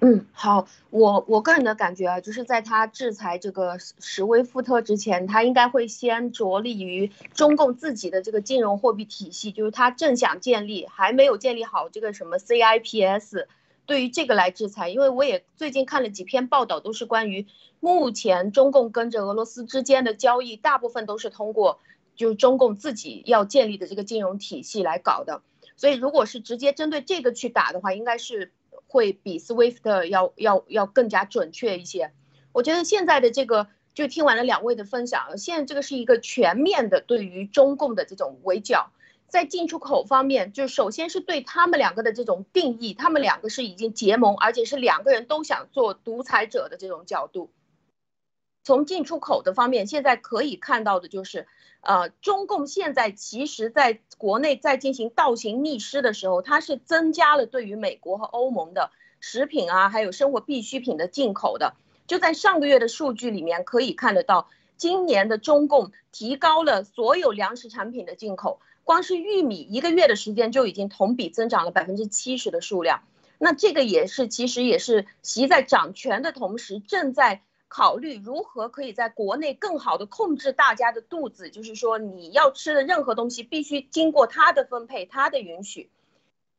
嗯，好，我我个人的感觉啊，就是在他制裁这个史威夫特之前，他应该会先着力于中共自己的这个金融货币体系，就是他正想建立，还没有建立好这个什么 CIPS，对于这个来制裁。因为我也最近看了几篇报道，都是关于目前中共跟着俄罗斯之间的交易，大部分都是通过就是中共自己要建立的这个金融体系来搞的。所以如果是直接针对这个去打的话，应该是。会比 SWIFT 要要要更加准确一些。我觉得现在的这个就听完了两位的分享，现在这个是一个全面的对于中共的这种围剿，在进出口方面，就首先是对他们两个的这种定义，他们两个是已经结盟，而且是两个人都想做独裁者的这种角度。从进出口的方面，现在可以看到的就是，呃，中共现在其实在国内在进行倒行逆施的时候，它是增加了对于美国和欧盟的食品啊，还有生活必需品的进口的。就在上个月的数据里面可以看得到，今年的中共提高了所有粮食产品的进口，光是玉米一个月的时间就已经同比增长了百分之七十的数量。那这个也是其实也是习在掌权的同时，正在考虑如何可以在国内更好的控制大家的肚子，就是说你要吃的任何东西必须经过他的分配，他的允许。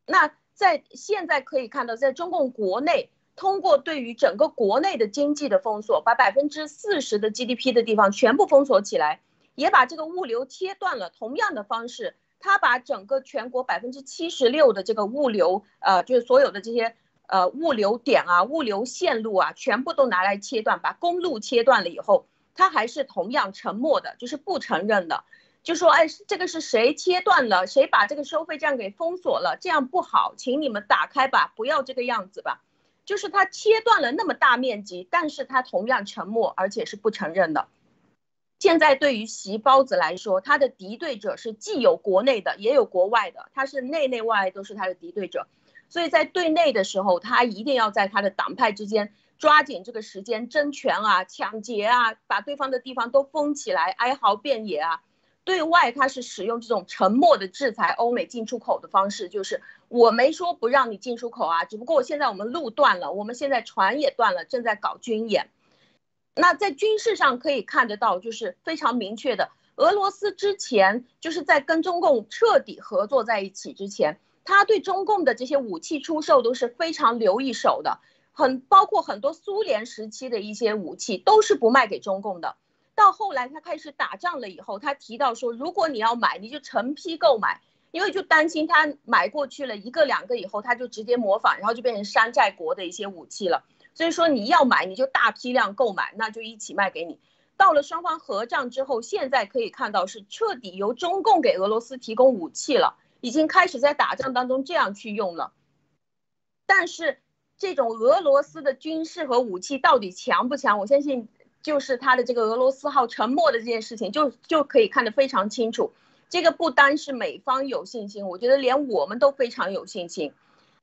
那在现在可以看到，在中共国内。通过对于整个国内的经济的封锁，把百分之四十的 GDP 的地方全部封锁起来，也把这个物流切断了。同样的方式，他把整个全国百分之七十六的这个物流，呃，就是所有的这些呃物流点啊、物流线路啊，全部都拿来切断，把公路切断了以后，他还是同样沉默的，就是不承认的，就说哎，这个是谁切断了？谁把这个收费站给封锁了？这样不好，请你们打开吧，不要这个样子吧。就是他切断了那么大面积，但是他同样沉默，而且是不承认的。现在对于习包子来说，他的敌对者是既有国内的，也有国外的，他是内内外都是他的敌对者。所以在对内的时候，他一定要在他的党派之间抓紧这个时间争权啊、抢劫啊，把对方的地方都封起来，哀嚎遍野啊。对外，他是使用这种沉默的制裁欧美进出口的方式，就是我没说不让你进出口啊，只不过现在我们路断了，我们现在船也断了，正在搞军演。那在军事上可以看得到，就是非常明确的，俄罗斯之前就是在跟中共彻底合作在一起之前，他对中共的这些武器出售都是非常留一手的，很包括很多苏联时期的一些武器都是不卖给中共的。到后来他开始打仗了以后，他提到说，如果你要买，你就成批购买，因为就担心他买过去了一个两个以后，他就直接模仿，然后就变成山寨国的一些武器了。所以说你要买，你就大批量购买，那就一起卖给你。到了双方合账之后，现在可以看到是彻底由中共给俄罗斯提供武器了，已经开始在打仗当中这样去用了。但是这种俄罗斯的军事和武器到底强不强？我相信。就是他的这个俄罗斯号沉没的这件事情，就就可以看得非常清楚。这个不单是美方有信心，我觉得连我们都非常有信心。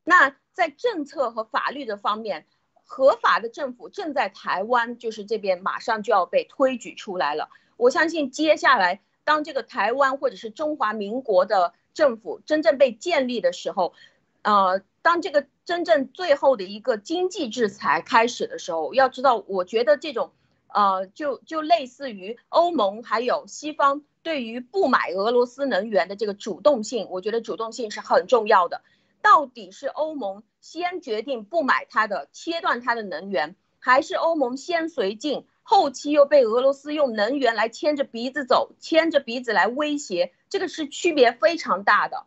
那在政策和法律的方面，合法的政府正在台湾，就是这边马上就要被推举出来了。我相信接下来，当这个台湾或者是中华民国的政府真正被建立的时候，呃，当这个真正最后的一个经济制裁开始的时候，要知道，我觉得这种。呃，就就类似于欧盟还有西方对于不买俄罗斯能源的这个主动性，我觉得主动性是很重要的。到底是欧盟先决定不买它的，切断它的能源，还是欧盟先随进，后期又被俄罗斯用能源来牵着鼻子走，牵着鼻子来威胁，这个是区别非常大的。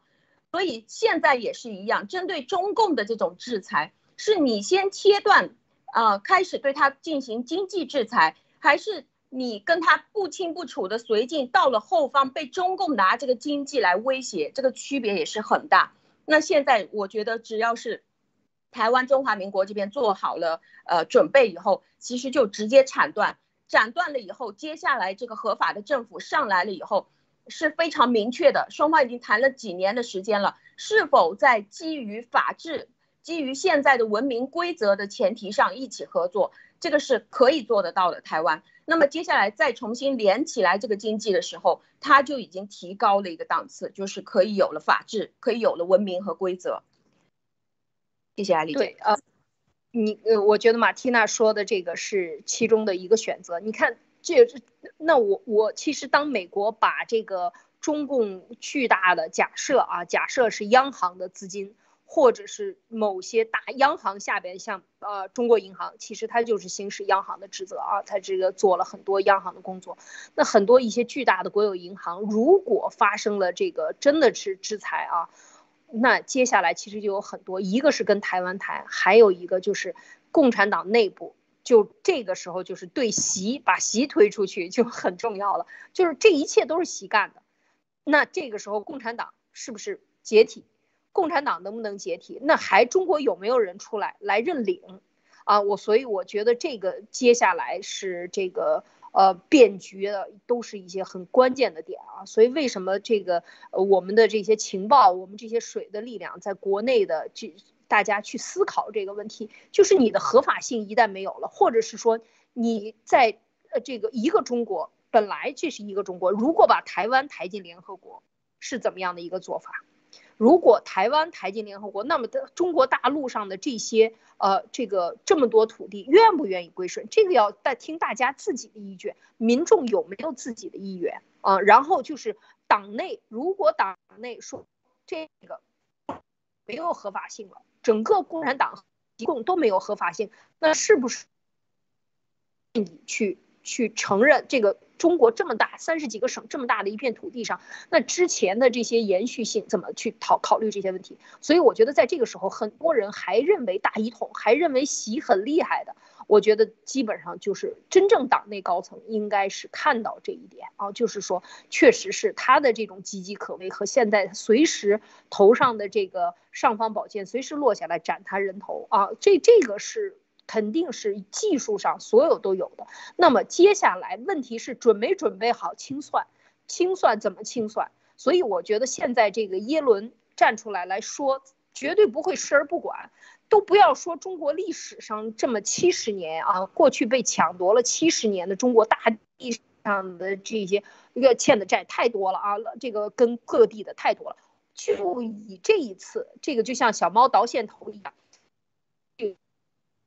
所以现在也是一样，针对中共的这种制裁，是你先切断。呃，开始对他进行经济制裁，还是你跟他不清不楚的绥靖，到了后方被中共拿这个经济来威胁，这个区别也是很大。那现在我觉得，只要是台湾中华民国这边做好了呃准备以后，其实就直接铲断，斩断了以后，接下来这个合法的政府上来了以后，是非常明确的，双方已经谈了几年的时间了，是否在基于法治？基于现在的文明规则的前提上一起合作，这个是可以做得到的。台湾，那么接下来再重新连起来这个经济的时候，它就已经提高了一个档次，就是可以有了法治，可以有了文明和规则。谢谢艾丽。对啊，你呃，我觉得马蒂娜说的这个是其中的一个选择。你看，这那我我其实当美国把这个中共巨大的假设啊，假设是央行的资金。或者是某些大央行下边，像呃中国银行，其实它就是行使央行的职责啊，它这个做了很多央行的工作。那很多一些巨大的国有银行，如果发生了这个真的是制裁啊，那接下来其实就有很多，一个是跟台湾谈，还有一个就是共产党内部就这个时候就是对习把习推出去就很重要了，就是这一切都是习干的。那这个时候共产党是不是解体？共产党能不能解体？那还中国有没有人出来来认领？啊，我所以我觉得这个接下来是这个呃变局的，都是一些很关键的点啊。所以为什么这个呃我们的这些情报，我们这些水的力量，在国内的这。大家去思考这个问题，就是你的合法性一旦没有了，或者是说你在这个一个中国本来这是一个中国，如果把台湾抬进联合国是怎么样的一个做法？如果台湾台进联合国，那么的中国大陆上的这些呃这个这么多土地愿不愿意归顺？这个要再听大家自己的意见，民众有没有自己的意愿啊？然后就是党内，如果党内说这个没有合法性了。整个共产党一共都没有合法性，那是不是你去去承认这个中国这么大三十几个省这么大的一片土地上，那之前的这些延续性怎么去考考虑这些问题？所以我觉得在这个时候，很多人还认为大一统，还认为习很厉害的。我觉得基本上就是真正党内高层应该是看到这一点啊，就是说，确实是他的这种岌岌可危和现在随时头上的这个尚方宝剑随时落下来斩他人头啊，这这个是肯定是技术上所有都有的。那么接下来问题是准没准备好清算？清算怎么清算？所以我觉得现在这个耶伦站出来来说，绝对不会视而不管。都不要说中国历史上这么七十年啊，过去被抢夺了七十年的中国大地上的这些一个欠的债太多了啊，这个跟各地的太多了。就以这一次，这个就像小猫倒线头一样，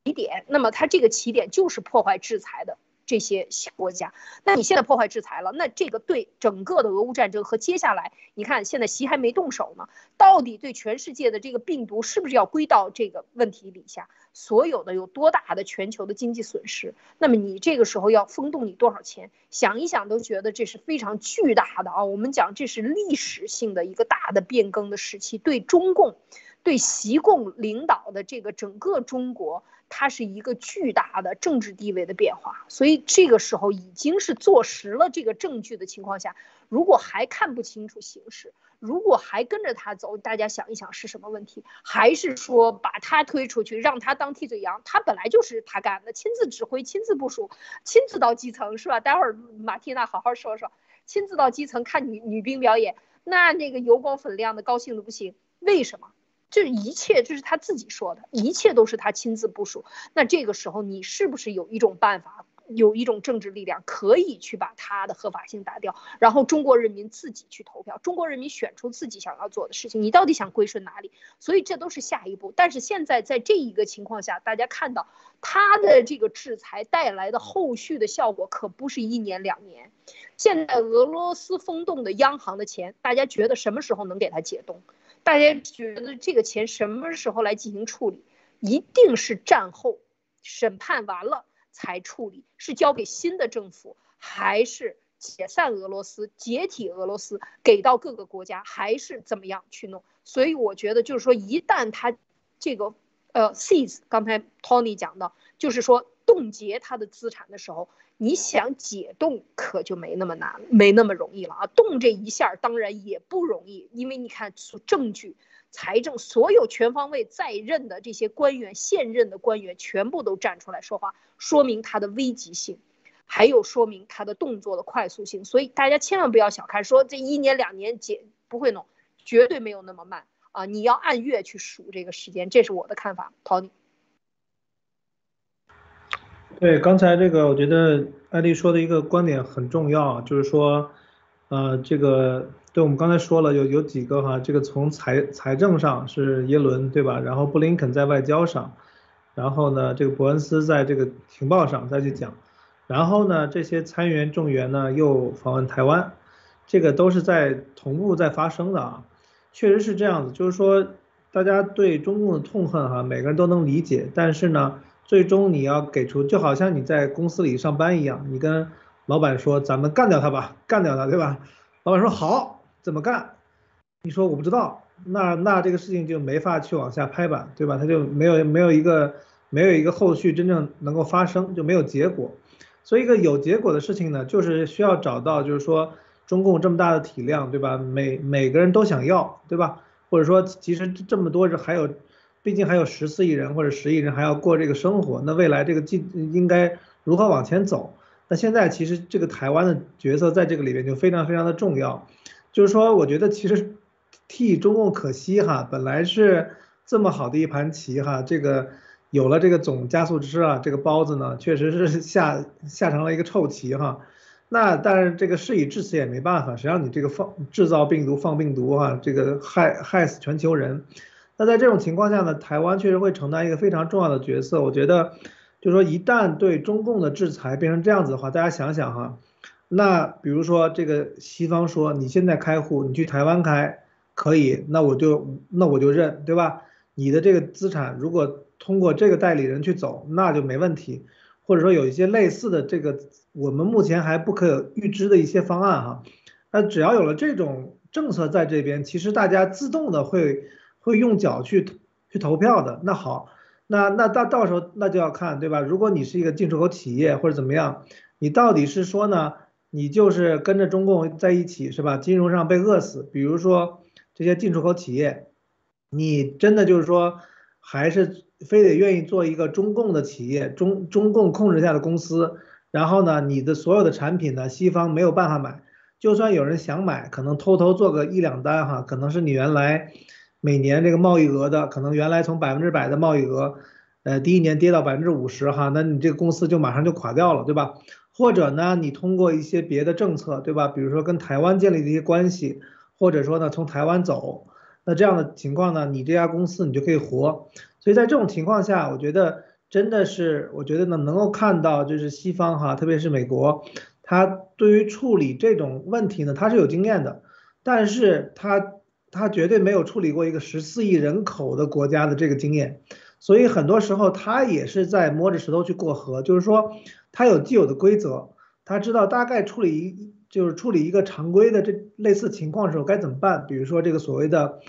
起点，那么它这个起点就是破坏制裁的。这些国家，那你现在破坏制裁了，那这个对整个的俄乌战争和接下来，你看现在习还没动手呢，到底对全世界的这个病毒是不是要归到这个问题底下？所有的有多大的全球的经济损失？那么你这个时候要封冻你多少钱？想一想都觉得这是非常巨大的啊！我们讲这是历史性的一个大的变更的时期，对中共。对习共领导的这个整个中国，它是一个巨大的政治地位的变化，所以这个时候已经是坐实了这个证据的情况下，如果还看不清楚形势，如果还跟着他走，大家想一想是什么问题？还是说把他推出去，让他当替罪羊？他本来就是他干的，亲自指挥、亲自部署、亲自到基层，是吧？待会儿马蒂娜好好说说，亲自到基层看女女兵表演，那那个油光粉亮的，高兴的不行，为什么？这一切这是他自己说的，一切都是他亲自部署。那这个时候，你是不是有一种办法，有一种政治力量，可以去把他的合法性打掉，然后中国人民自己去投票，中国人民选出自己想要做的事情？你到底想归顺哪里？所以这都是下一步。但是现在在这一个情况下，大家看到他的这个制裁带来的后续的效果，可不是一年两年。现在俄罗斯封冻的央行的钱，大家觉得什么时候能给他解冻？大家觉得这个钱什么时候来进行处理？一定是战后审判完了才处理，是交给新的政府，还是解散俄罗斯、解体俄罗斯，给到各个国家，还是怎么样去弄？所以我觉得，就是说，一旦他这个呃 seize，刚才 Tony 讲到，就是说冻结他的资产的时候。你想解冻可就没那么难，没那么容易了啊！冻这一下当然也不容易，因为你看证据、财政所有全方位在任的这些官员、现任的官员全部都站出来说话，说明他的危急性，还有说明他的动作的快速性。所以大家千万不要小看，说这一年两年解不会弄，绝对没有那么慢啊！你要按月去数这个时间，这是我的看法，Tony。对，刚才这个我觉得艾丽说的一个观点很重要，就是说，呃，这个对我们刚才说了有有几个哈，这个从财财政上是耶伦对吧？然后布林肯在外交上，然后呢，这个伯恩斯在这个情报上再去讲，然后呢，这些参议员众议员呢又访问台湾，这个都是在同步在发生的啊，确实是这样子，就是说大家对中共的痛恨哈，每个人都能理解，但是呢。最终你要给出，就好像你在公司里上班一样，你跟老板说咱们干掉他吧，干掉他，对吧？老板说好，怎么干？你说我不知道，那那这个事情就没法去往下拍板，对吧？他就没有没有一个没有一个后续真正能够发生，就没有结果。所以一个有结果的事情呢，就是需要找到，就是说中共这么大的体量，对吧？每每个人都想要，对吧？或者说其实这么多人还有，毕竟还有十四亿人或者十亿人还要过这个生活，那未来这个进应该如何往前走？那现在其实这个台湾的角色在这个里边就非常非常的重要，就是说我觉得其实替中共可惜哈，本来是这么好的一盘棋哈，这个有了这个总加速师啊，这个包子呢确实是 *laughs* 下下成了一个臭棋哈。那但是这个事已至此也没办法，谁让你这个放制造病毒放病毒哈，这个害害死全球人。那在这种情况下呢，台湾确实会承担一个非常重要的角色，我觉得。就是说，一旦对中共的制裁变成这样子的话，大家想想哈，那比如说这个西方说你现在开户，你去台湾开可以，那我就那我就认，对吧？你的这个资产如果通过这个代理人去走，那就没问题。或者说有一些类似的这个，我们目前还不可预知的一些方案哈，那只要有了这种政策在这边，其实大家自动的会会用脚去去投票的。那好。那那到到时候那就要看对吧？如果你是一个进出口企业或者怎么样，你到底是说呢？你就是跟着中共在一起是吧？金融上被饿死，比如说这些进出口企业，你真的就是说还是非得愿意做一个中共的企业，中中共控制下的公司，然后呢，你的所有的产品呢，西方没有办法买，就算有人想买，可能偷偷做个一两单哈，可能是你原来。每年这个贸易额的可能原来从百分之百的贸易额，呃，第一年跌到百分之五十哈，那你这个公司就马上就垮掉了，对吧？或者呢，你通过一些别的政策，对吧？比如说跟台湾建立的一些关系，或者说呢从台湾走，那这样的情况呢，你这家公司你就可以活。所以在这种情况下，我觉得真的是，我觉得呢能够看到就是西方哈，特别是美国，他对于处理这种问题呢，他是有经验的，但是他。他绝对没有处理过一个十四亿人口的国家的这个经验，所以很多时候他也是在摸着石头去过河。就是说，他有既有的规则，他知道大概处理一就是处理一个常规的这类似情况的时候该怎么办。比如说这个所谓的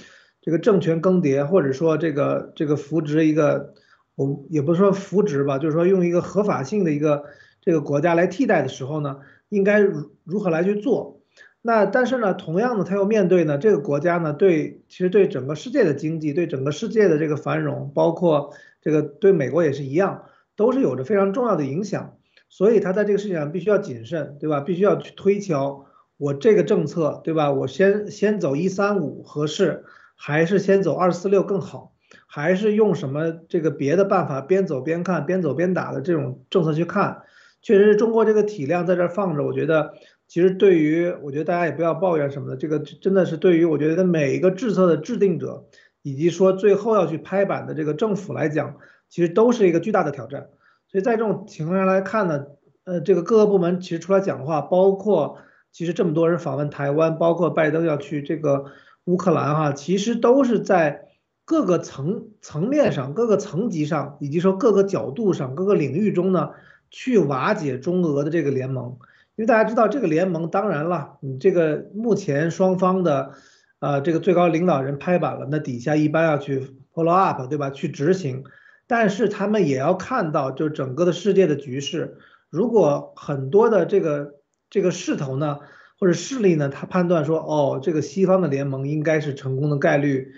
这个政权更迭，或者说这个这个扶植一个，我也不是说扶植吧，就是说用一个合法性的一个这个国家来替代的时候呢，应该如如何来去做。那但是呢，同样的，他又面对呢，这个国家呢，对，其实对整个世界的经济，对整个世界的这个繁荣，包括这个对美国也是一样，都是有着非常重要的影响。所以他在这个事情上必须要谨慎，对吧？必须要去推敲我这个政策，对吧？我先先走一三五合适，还是先走二四六更好？还是用什么这个别的办法，边走边看，边走边打的这种政策去看？确实中国这个体量在这放着，我觉得。其实对于我觉得大家也不要抱怨什么的，这个真的是对于我觉得每一个政策的制定者，以及说最后要去拍板的这个政府来讲，其实都是一个巨大的挑战。所以在这种情况下来看呢，呃，这个各个部门其实出来讲话，包括其实这么多人访问台湾，包括拜登要去这个乌克兰哈，其实都是在各个层层面上、各个层级上，以及说各个角度上、各个领域中呢，去瓦解中俄的这个联盟。因为大家知道这个联盟，当然了，你这个目前双方的，呃，这个最高领导人拍板了，那底下一般要去 follow up，对吧？去执行，但是他们也要看到，就整个的世界的局势，如果很多的这个这个势头呢，或者势力呢，他判断说，哦，这个西方的联盟应该是成功的概率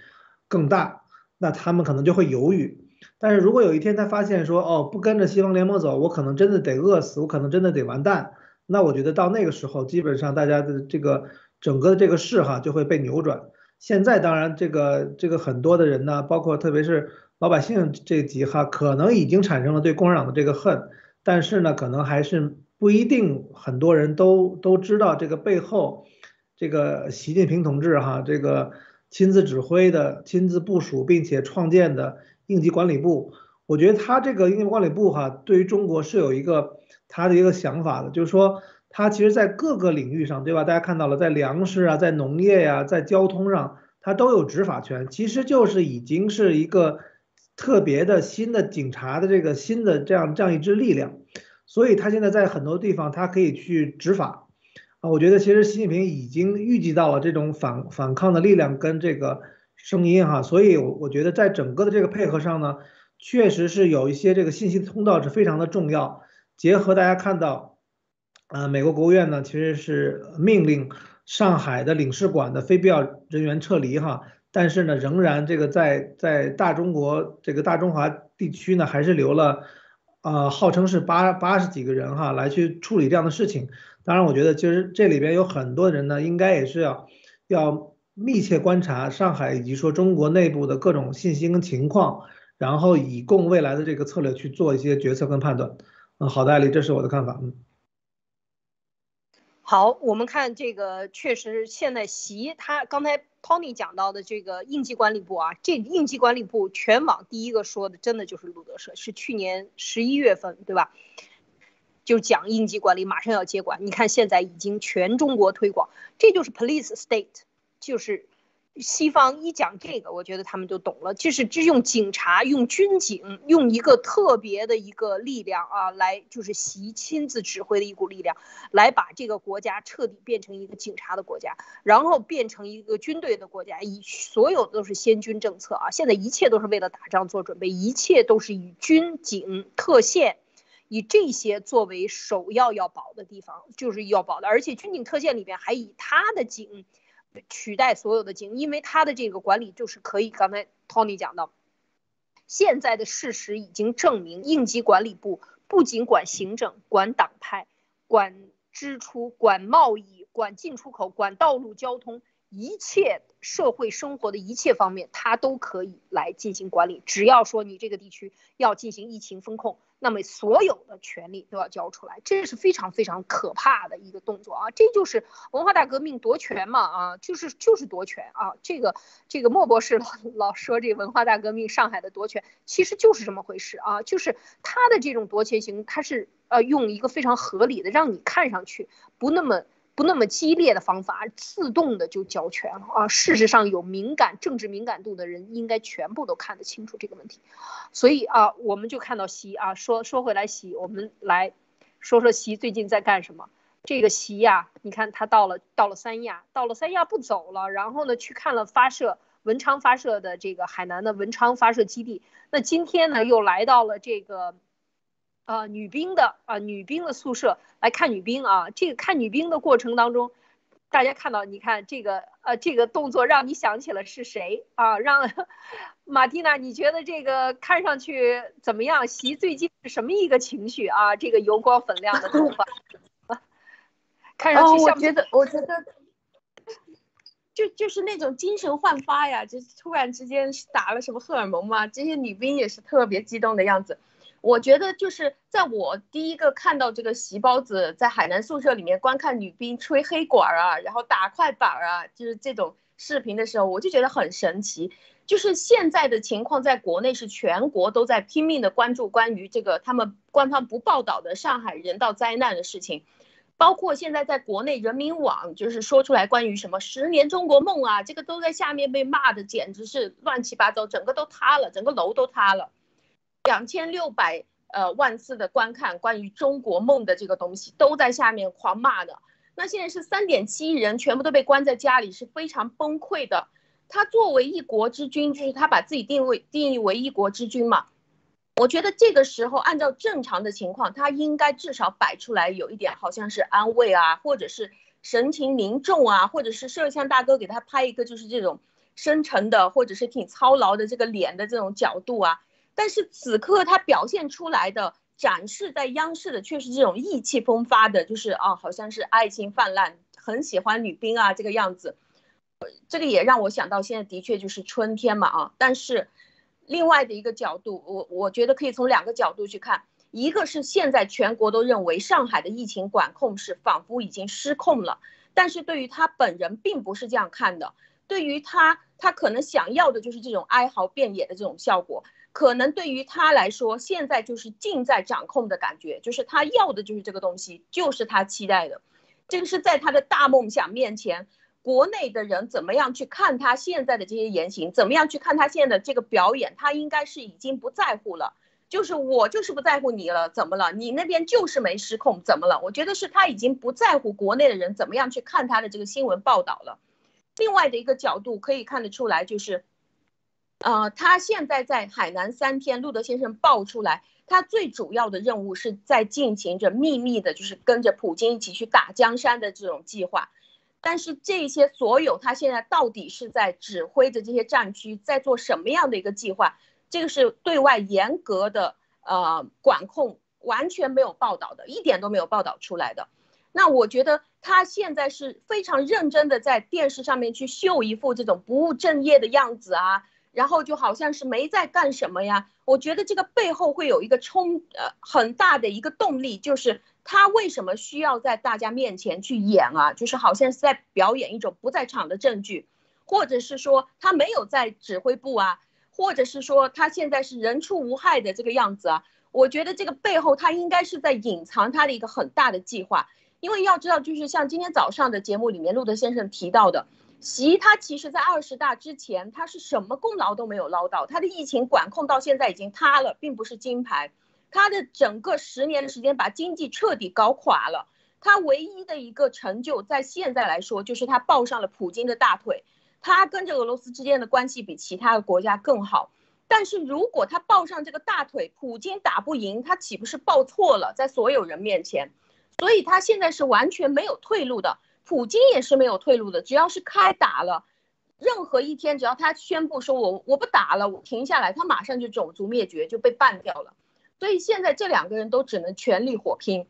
更大，那他们可能就会犹豫。但是如果有一天他发现说，哦，不跟着西方联盟走，我可能真的得饿死，我可能真的得完蛋。那我觉得到那个时候，基本上大家的这个整个的这个势哈就会被扭转。现在当然这个这个很多的人呢，包括特别是老百姓这级哈，可能已经产生了对共产党的这个恨，但是呢，可能还是不一定很多人都都知道这个背后，这个习近平同志哈这个亲自指挥的、亲自部署并且创建的应急管理部，我觉得他这个应急管理部哈，对于中国是有一个。他的一个想法的，就是说，他其实，在各个领域上，对吧？大家看到了，在粮食啊，在农业呀，在交通上，他都有执法权。其实就是已经是一个特别的新的警察的这个新的这样这样一支力量。所以，他现在在很多地方，他可以去执法啊。我觉得，其实习近平已经预计到了这种反反抗的力量跟这个声音哈。所以，我我觉得，在整个的这个配合上呢。确实是有一些这个信息通道是非常的重要。结合大家看到，呃，美国国务院呢其实是命令上海的领事馆的非必要人员撤离哈，但是呢，仍然这个在在大中国这个大中华地区呢，还是留了，呃，号称是八八十几个人哈来去处理这样的事情。当然，我觉得其实这里边有很多人呢，应该也是要要密切观察上海以及说中国内部的各种信息跟情况。然后以供未来的这个策略去做一些决策跟判断。嗯，好的，艾丽，这是我的看法。嗯，好，我们看这个，确实现在习他刚才 Tony 讲到的这个应急管理部啊，这应急管理部全网第一个说的，真的就是路德社，是去年十一月份，对吧？就讲应急管理马上要接管，你看现在已经全中国推广，这就是 Police State，就是。西方一讲这个，我觉得他们就懂了，就是只用警察、用军警、用一个特别的一个力量啊，来就是习亲自指挥的一股力量，来把这个国家彻底变成一个警察的国家，然后变成一个军队的国家，以所有都是先军政策啊，现在一切都是为了打仗做准备，一切都是以军警特线，以这些作为首要要保的地方，就是要保的，而且军警特线里边还以他的警。取代所有的警，因为他的这个管理就是可以。刚才 Tony 讲到，现在的事实已经证明，应急管理部不仅管行政、管党派、管支出、管贸易、管进出口、管道路交通，一切社会生活的一切方面，他都可以来进行管理。只要说你这个地区要进行疫情风控。那么所有的权利都要交出来，这是非常非常可怕的一个动作啊！这就是文化大革命夺权嘛啊，就是就是夺权啊！这个这个莫博士老老说这文化大革命上海的夺权，其实就是这么回事啊！就是他的这种夺权型，他是呃用一个非常合理的，让你看上去不那么。不那么激烈的方法，自动的就交权了啊！事实上，有敏感政治敏感度的人应该全部都看得清楚这个问题。所以啊，我们就看到习啊，说说回来，习，我们来说说习最近在干什么。这个习呀，你看他到了到了三亚，到了三亚不走了，然后呢去看了发射文昌发射的这个海南的文昌发射基地。那今天呢又来到了这个。呃，女兵的啊，女兵的宿舍来看女兵啊。这个看女兵的过程当中，大家看到，你看这个呃，这个动作让你想起了是谁啊？让 *laughs* 马蒂娜，你觉得这个看上去怎么样？习最近是什么一个情绪啊？这个油光粉亮的头发，*laughs* 看上去像。我觉得，我觉得，就就是那种精神焕发呀，就是突然之间打了什么荷尔蒙嘛。这些女兵也是特别激动的样子。我觉得就是在我第一个看到这个席包子在海南宿舍里面观看女兵吹黑管儿啊，然后打快板儿啊，就是这种视频的时候，我就觉得很神奇。就是现在的情况，在国内是全国都在拼命的关注关于这个他们官方不报道的上海人道灾难的事情，包括现在在国内人民网就是说出来关于什么十年中国梦啊，这个都在下面被骂的简直是乱七八糟，整个都塌了，整个楼都塌了。两千六百呃万次的观看关于中国梦的这个东西，都在下面狂骂的。那现在是三点七亿人全部都被关在家里，是非常崩溃的。他作为一国之君，就是他把自己定位定义为一国之君嘛。我觉得这个时候按照正常的情况，他应该至少摆出来有一点好像是安慰啊，或者是神情凝重啊，或者是摄像大哥给他拍一个就是这种深沉的，或者是挺操劳的这个脸的这种角度啊。但是此刻他表现出来的展示在央视的却是这种意气风发的，就是啊，好像是爱情泛滥，很喜欢女兵啊这个样子。这个也让我想到现在的确就是春天嘛啊。但是另外的一个角度，我我觉得可以从两个角度去看，一个是现在全国都认为上海的疫情管控是仿佛已经失控了，但是对于他本人并不是这样看的，对于他他可能想要的就是这种哀嚎遍野的这种效果。可能对于他来说，现在就是尽在掌控的感觉，就是他要的就是这个东西，就是他期待的。这个是在他的大梦想面前，国内的人怎么样去看他现在的这些言行，怎么样去看他现在的这个表演，他应该是已经不在乎了。就是我就是不在乎你了，怎么了？你那边就是没失控，怎么了？我觉得是他已经不在乎国内的人怎么样去看他的这个新闻报道了。另外的一个角度可以看得出来，就是。呃，他现在在海南三天，路德先生爆出来，他最主要的任务是在进行着秘密的，就是跟着普京一起去打江山的这种计划。但是这些所有，他现在到底是在指挥着这些战区，在做什么样的一个计划？这个是对外严格的呃管控，完全没有报道的，一点都没有报道出来的。那我觉得他现在是非常认真的在电视上面去秀一副这种不务正业的样子啊。然后就好像是没在干什么呀？我觉得这个背后会有一个冲呃很大的一个动力，就是他为什么需要在大家面前去演啊？就是好像是在表演一种不在场的证据，或者是说他没有在指挥部啊，或者是说他现在是人畜无害的这个样子啊？我觉得这个背后他应该是在隐藏他的一个很大的计划，因为要知道，就是像今天早上的节目里面，路德先生提到的。习他其实，在二十大之前，他是什么功劳都没有捞到。他的疫情管控到现在已经塌了，并不是金牌。他的整个十年的时间，把经济彻底搞垮了。他唯一的一个成就，在现在来说，就是他抱上了普京的大腿。他跟着俄罗斯之间的关系比其他的国家更好。但是如果他抱上这个大腿，普京打不赢，他岂不是抱错了，在所有人面前？所以他现在是完全没有退路的。普京也是没有退路的，只要是开打了，任何一天，只要他宣布说我我不打了，我停下来，他马上就种族灭绝，就被办掉了。所以现在这两个人都只能全力火拼，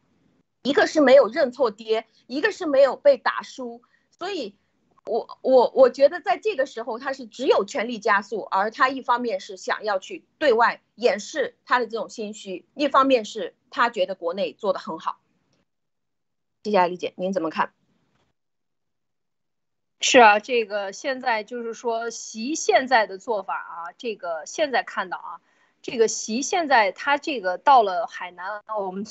一个是没有认错爹，一个是没有被打输。所以，我我我觉得在这个时候他是只有全力加速，而他一方面是想要去对外掩饰他的这种心虚，一方面是他觉得国内做得很好。谢谢李姐，您怎么看？是啊，这个现在就是说，习现在的做法啊，这个现在看到啊，这个习现在他这个到了海南，我们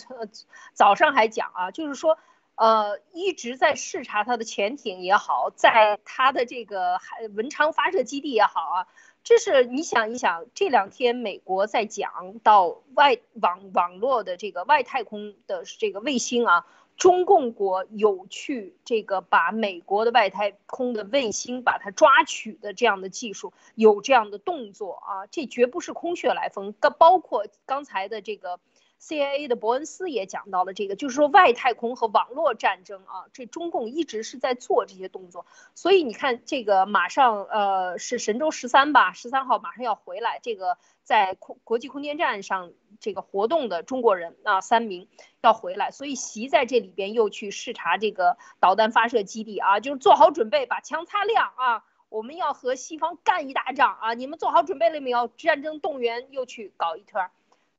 早上还讲啊，就是说，呃，一直在视察他的潜艇也好，在他的这个海文昌发射基地也好啊，这是你想一想，这两天美国在讲到外网网络的这个外太空的这个卫星啊。中共国有去这个把美国的外太空的卫星把它抓取的这样的技术，有这样的动作啊，这绝不是空穴来风。包括刚才的这个 CIA 的伯恩斯也讲到了这个，就是说外太空和网络战争啊，这中共一直是在做这些动作。所以你看，这个马上呃是神舟十三吧，十三号马上要回来，这个在空国际空间站上。这个活动的中国人啊，三名要回来，所以习在这里边又去视察这个导弹发射基地啊，就是做好准备，把枪擦亮啊，我们要和西方干一大仗啊，你们做好准备了没有？战争动员又去搞一圈，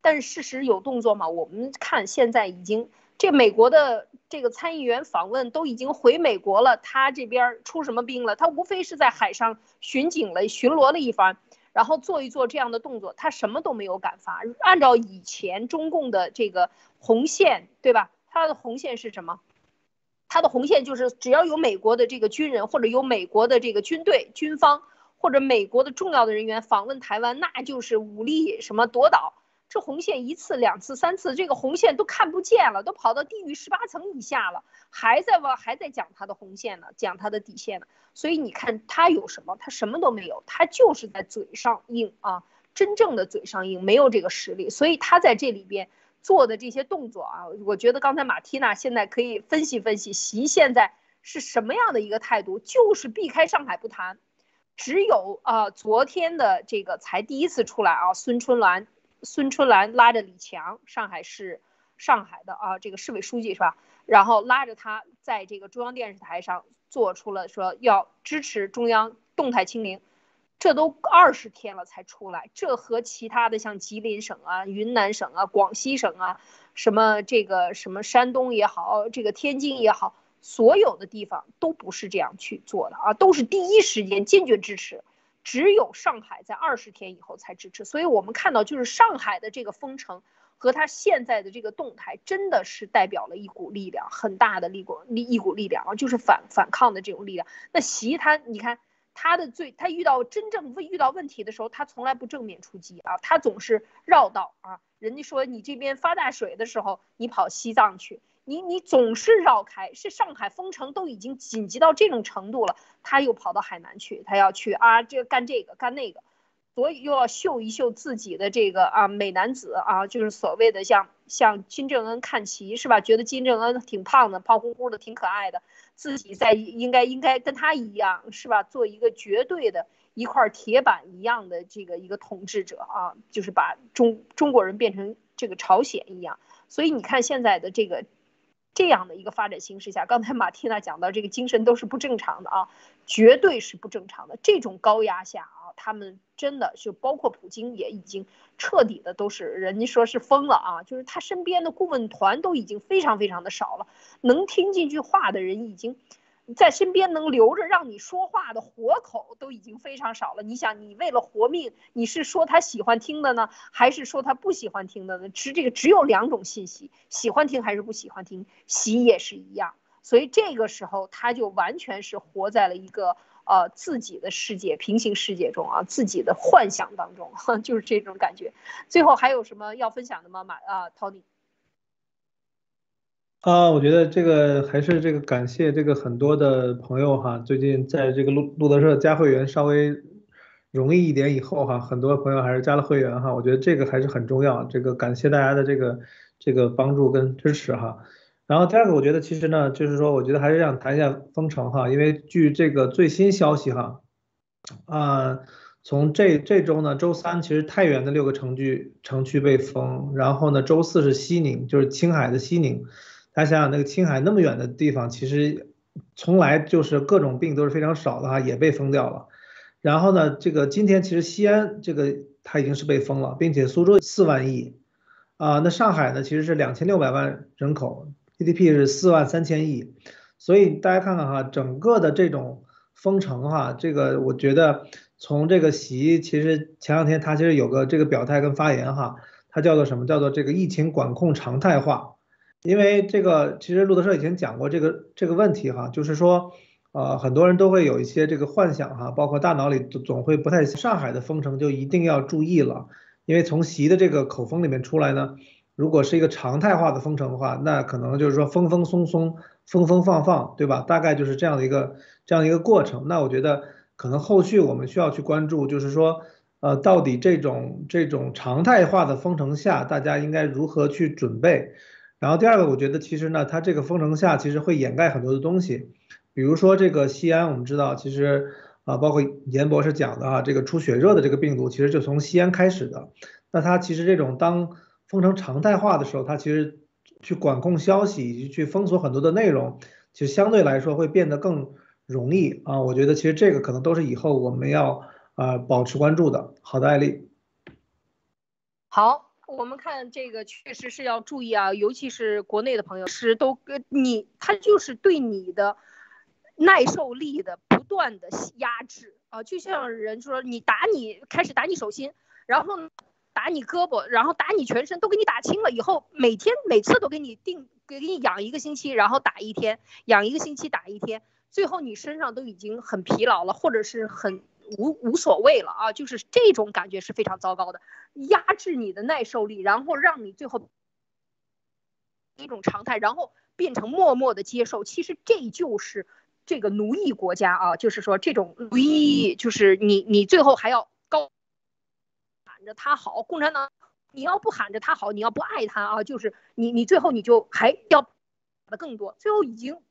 但是事实有动作吗？我们看现在已经这美国的这个参议员访问都已经回美国了，他这边出什么兵了？他无非是在海上巡警了、巡逻了一番。然后做一做这样的动作，他什么都没有敢发。按照以前中共的这个红线，对吧？他的红线是什么？他的红线就是只要有美国的这个军人，或者有美国的这个军队、军方，或者美国的重要的人员访问台湾，那就是武力什么夺岛。这红线一次、两次、三次，这个红线都看不见了，都跑到地狱十八层以下了，还在往还在讲他的红线呢，讲他的底线呢。所以你看他有什么？他什么都没有，他就是在嘴上硬啊，真正的嘴上硬，没有这个实力。所以他在这里边做的这些动作啊，我觉得刚才马蒂娜现在可以分析分析，习现在是什么样的一个态度？就是避开上海不谈，只有啊昨天的这个才第一次出来啊，孙春兰。孙春兰拉着李强，上海市上海的啊这个市委书记是吧？然后拉着他在这个中央电视台上做出了说要支持中央动态清零，这都二十天了才出来，这和其他的像吉林省啊、云南省啊、广西省啊，什么这个什么山东也好，这个天津也好，所有的地方都不是这样去做的啊，都是第一时间坚决支持。只有上海在二十天以后才支持，所以我们看到就是上海的这个封城和他现在的这个动态，真的是代表了一股力量，很大的力股力一股力量啊，就是反反抗的这种力量。那习他，你看他的最，他遇到真正遇到问题的时候，他从来不正面出击啊，他总是绕道啊。人家说你这边发大水的时候，你跑西藏去。你你总是绕开，是上海封城都已经紧急到这种程度了，他又跑到海南去，他要去啊，这干这个干那个，所以又要秀一秀自己的这个啊美男子啊，就是所谓的像像金正恩看齐是吧？觉得金正恩挺胖的，胖乎乎的，挺可爱的，自己在应该应该跟他一样是吧？做一个绝对的一块铁板一样的这个一个统治者啊，就是把中中国人变成这个朝鲜一样。所以你看现在的这个。这样的一个发展形势下，刚才马蒂娜讲到这个精神都是不正常的啊，绝对是不正常的。这种高压下啊，他们真的就包括普京也已经彻底的都是人家说是疯了啊，就是他身边的顾问团都已经非常非常的少了，能听进去话的人已经。在身边能留着让你说话的活口都已经非常少了。你想，你为了活命，你是说他喜欢听的呢，还是说他不喜欢听的呢？只这个只有两种信息，喜欢听还是不喜欢听，喜也是一样。所以这个时候他就完全是活在了一个呃自己的世界、平行世界中啊，自己的幻想当中，*laughs* 就是这种感觉。最后还有什么要分享的吗？马啊，Tony。啊，我觉得这个还是这个感谢这个很多的朋友哈，最近在这个路路德社加会员稍微容易一点以后哈，很多朋友还是加了会员哈，我觉得这个还是很重要，这个感谢大家的这个这个帮助跟支持哈。然后第二个，我觉得其实呢，就是说我觉得还是想谈一下封城哈，因为据这个最新消息哈，啊，从这这周呢，周三其实太原的六个城区城区被封，然后呢，周四是西宁，就是青海的西宁。大家想想，那个青海那么远的地方，其实从来就是各种病都是非常少的哈，也被封掉了。然后呢，这个今天其实西安这个它已经是被封了，并且苏州四万亿啊，那上海呢其实是两千六百万人口，GDP 是四万三千亿。所以大家看看哈，整个的这种封城哈，这个我觉得从这个习其实前两天他其实有个这个表态跟发言哈，他叫做什么？叫做这个疫情管控常态化。因为这个，其实路德社以前讲过这个这个问题哈，就是说，呃，很多人都会有一些这个幻想哈，包括大脑里总会不太上海的封城就一定要注意了，因为从习的这个口风里面出来呢，如果是一个常态化的封城的话，那可能就是说封封松松，封封放放，对吧？大概就是这样的一个这样一个过程。那我觉得可能后续我们需要去关注，就是说，呃，到底这种这种常态化的封城下，大家应该如何去准备？然后第二个，我觉得其实呢，它这个封城下其实会掩盖很多的东西，比如说这个西安，我们知道其实啊，包括严博士讲的啊，这个出血热的这个病毒其实就从西安开始的。那它其实这种当封城常态化的时候，它其实去管控消息以及去封锁很多的内容，其实相对来说会变得更容易啊。我觉得其实这个可能都是以后我们要啊保持关注的。好的，艾丽。好。我们看这个确实是要注意啊，尤其是国内的朋友是都跟你，他就是对你的耐受力的不断的压制啊，就像人说你打你开始打你手心，然后打你胳膊，然后打你全身，都给你打轻了以后，每天每次都给你定给你养一个星期，然后打一天，养一个星期打一天，最后你身上都已经很疲劳了，或者是很。无无所谓了啊，就是这种感觉是非常糟糕的，压制你的耐受力，然后让你最后一种常态，然后变成默默的接受。其实这就是这个奴役国家啊，就是说这种奴役，就是你你最后还要高喊着他好，共产党，你要不喊着他好，你要不爱他啊，就是你你最后你就还要的更多，最后已经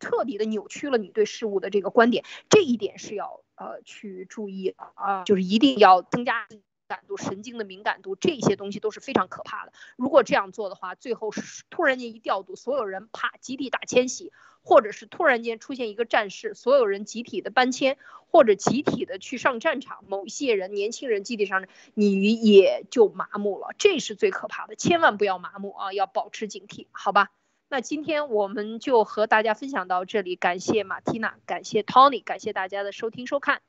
彻底的扭曲了你对事物的这个观点，这一点是要。呃，去注意啊，就是一定要增加敏感度、神经的敏感度，这些东西都是非常可怕的。如果这样做的话，最后是突然间一调度，所有人啪集体大迁徙，或者是突然间出现一个战事，所有人集体的搬迁，或者集体的去上战场，某一些人年轻人集体上，你也就麻木了，这是最可怕的。千万不要麻木啊，要保持警惕，好吧？那今天我们就和大家分享到这里，感谢马蒂娜，感谢 Tony，感谢大家的收听收看，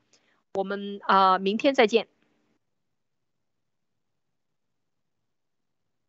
我们啊明天再见。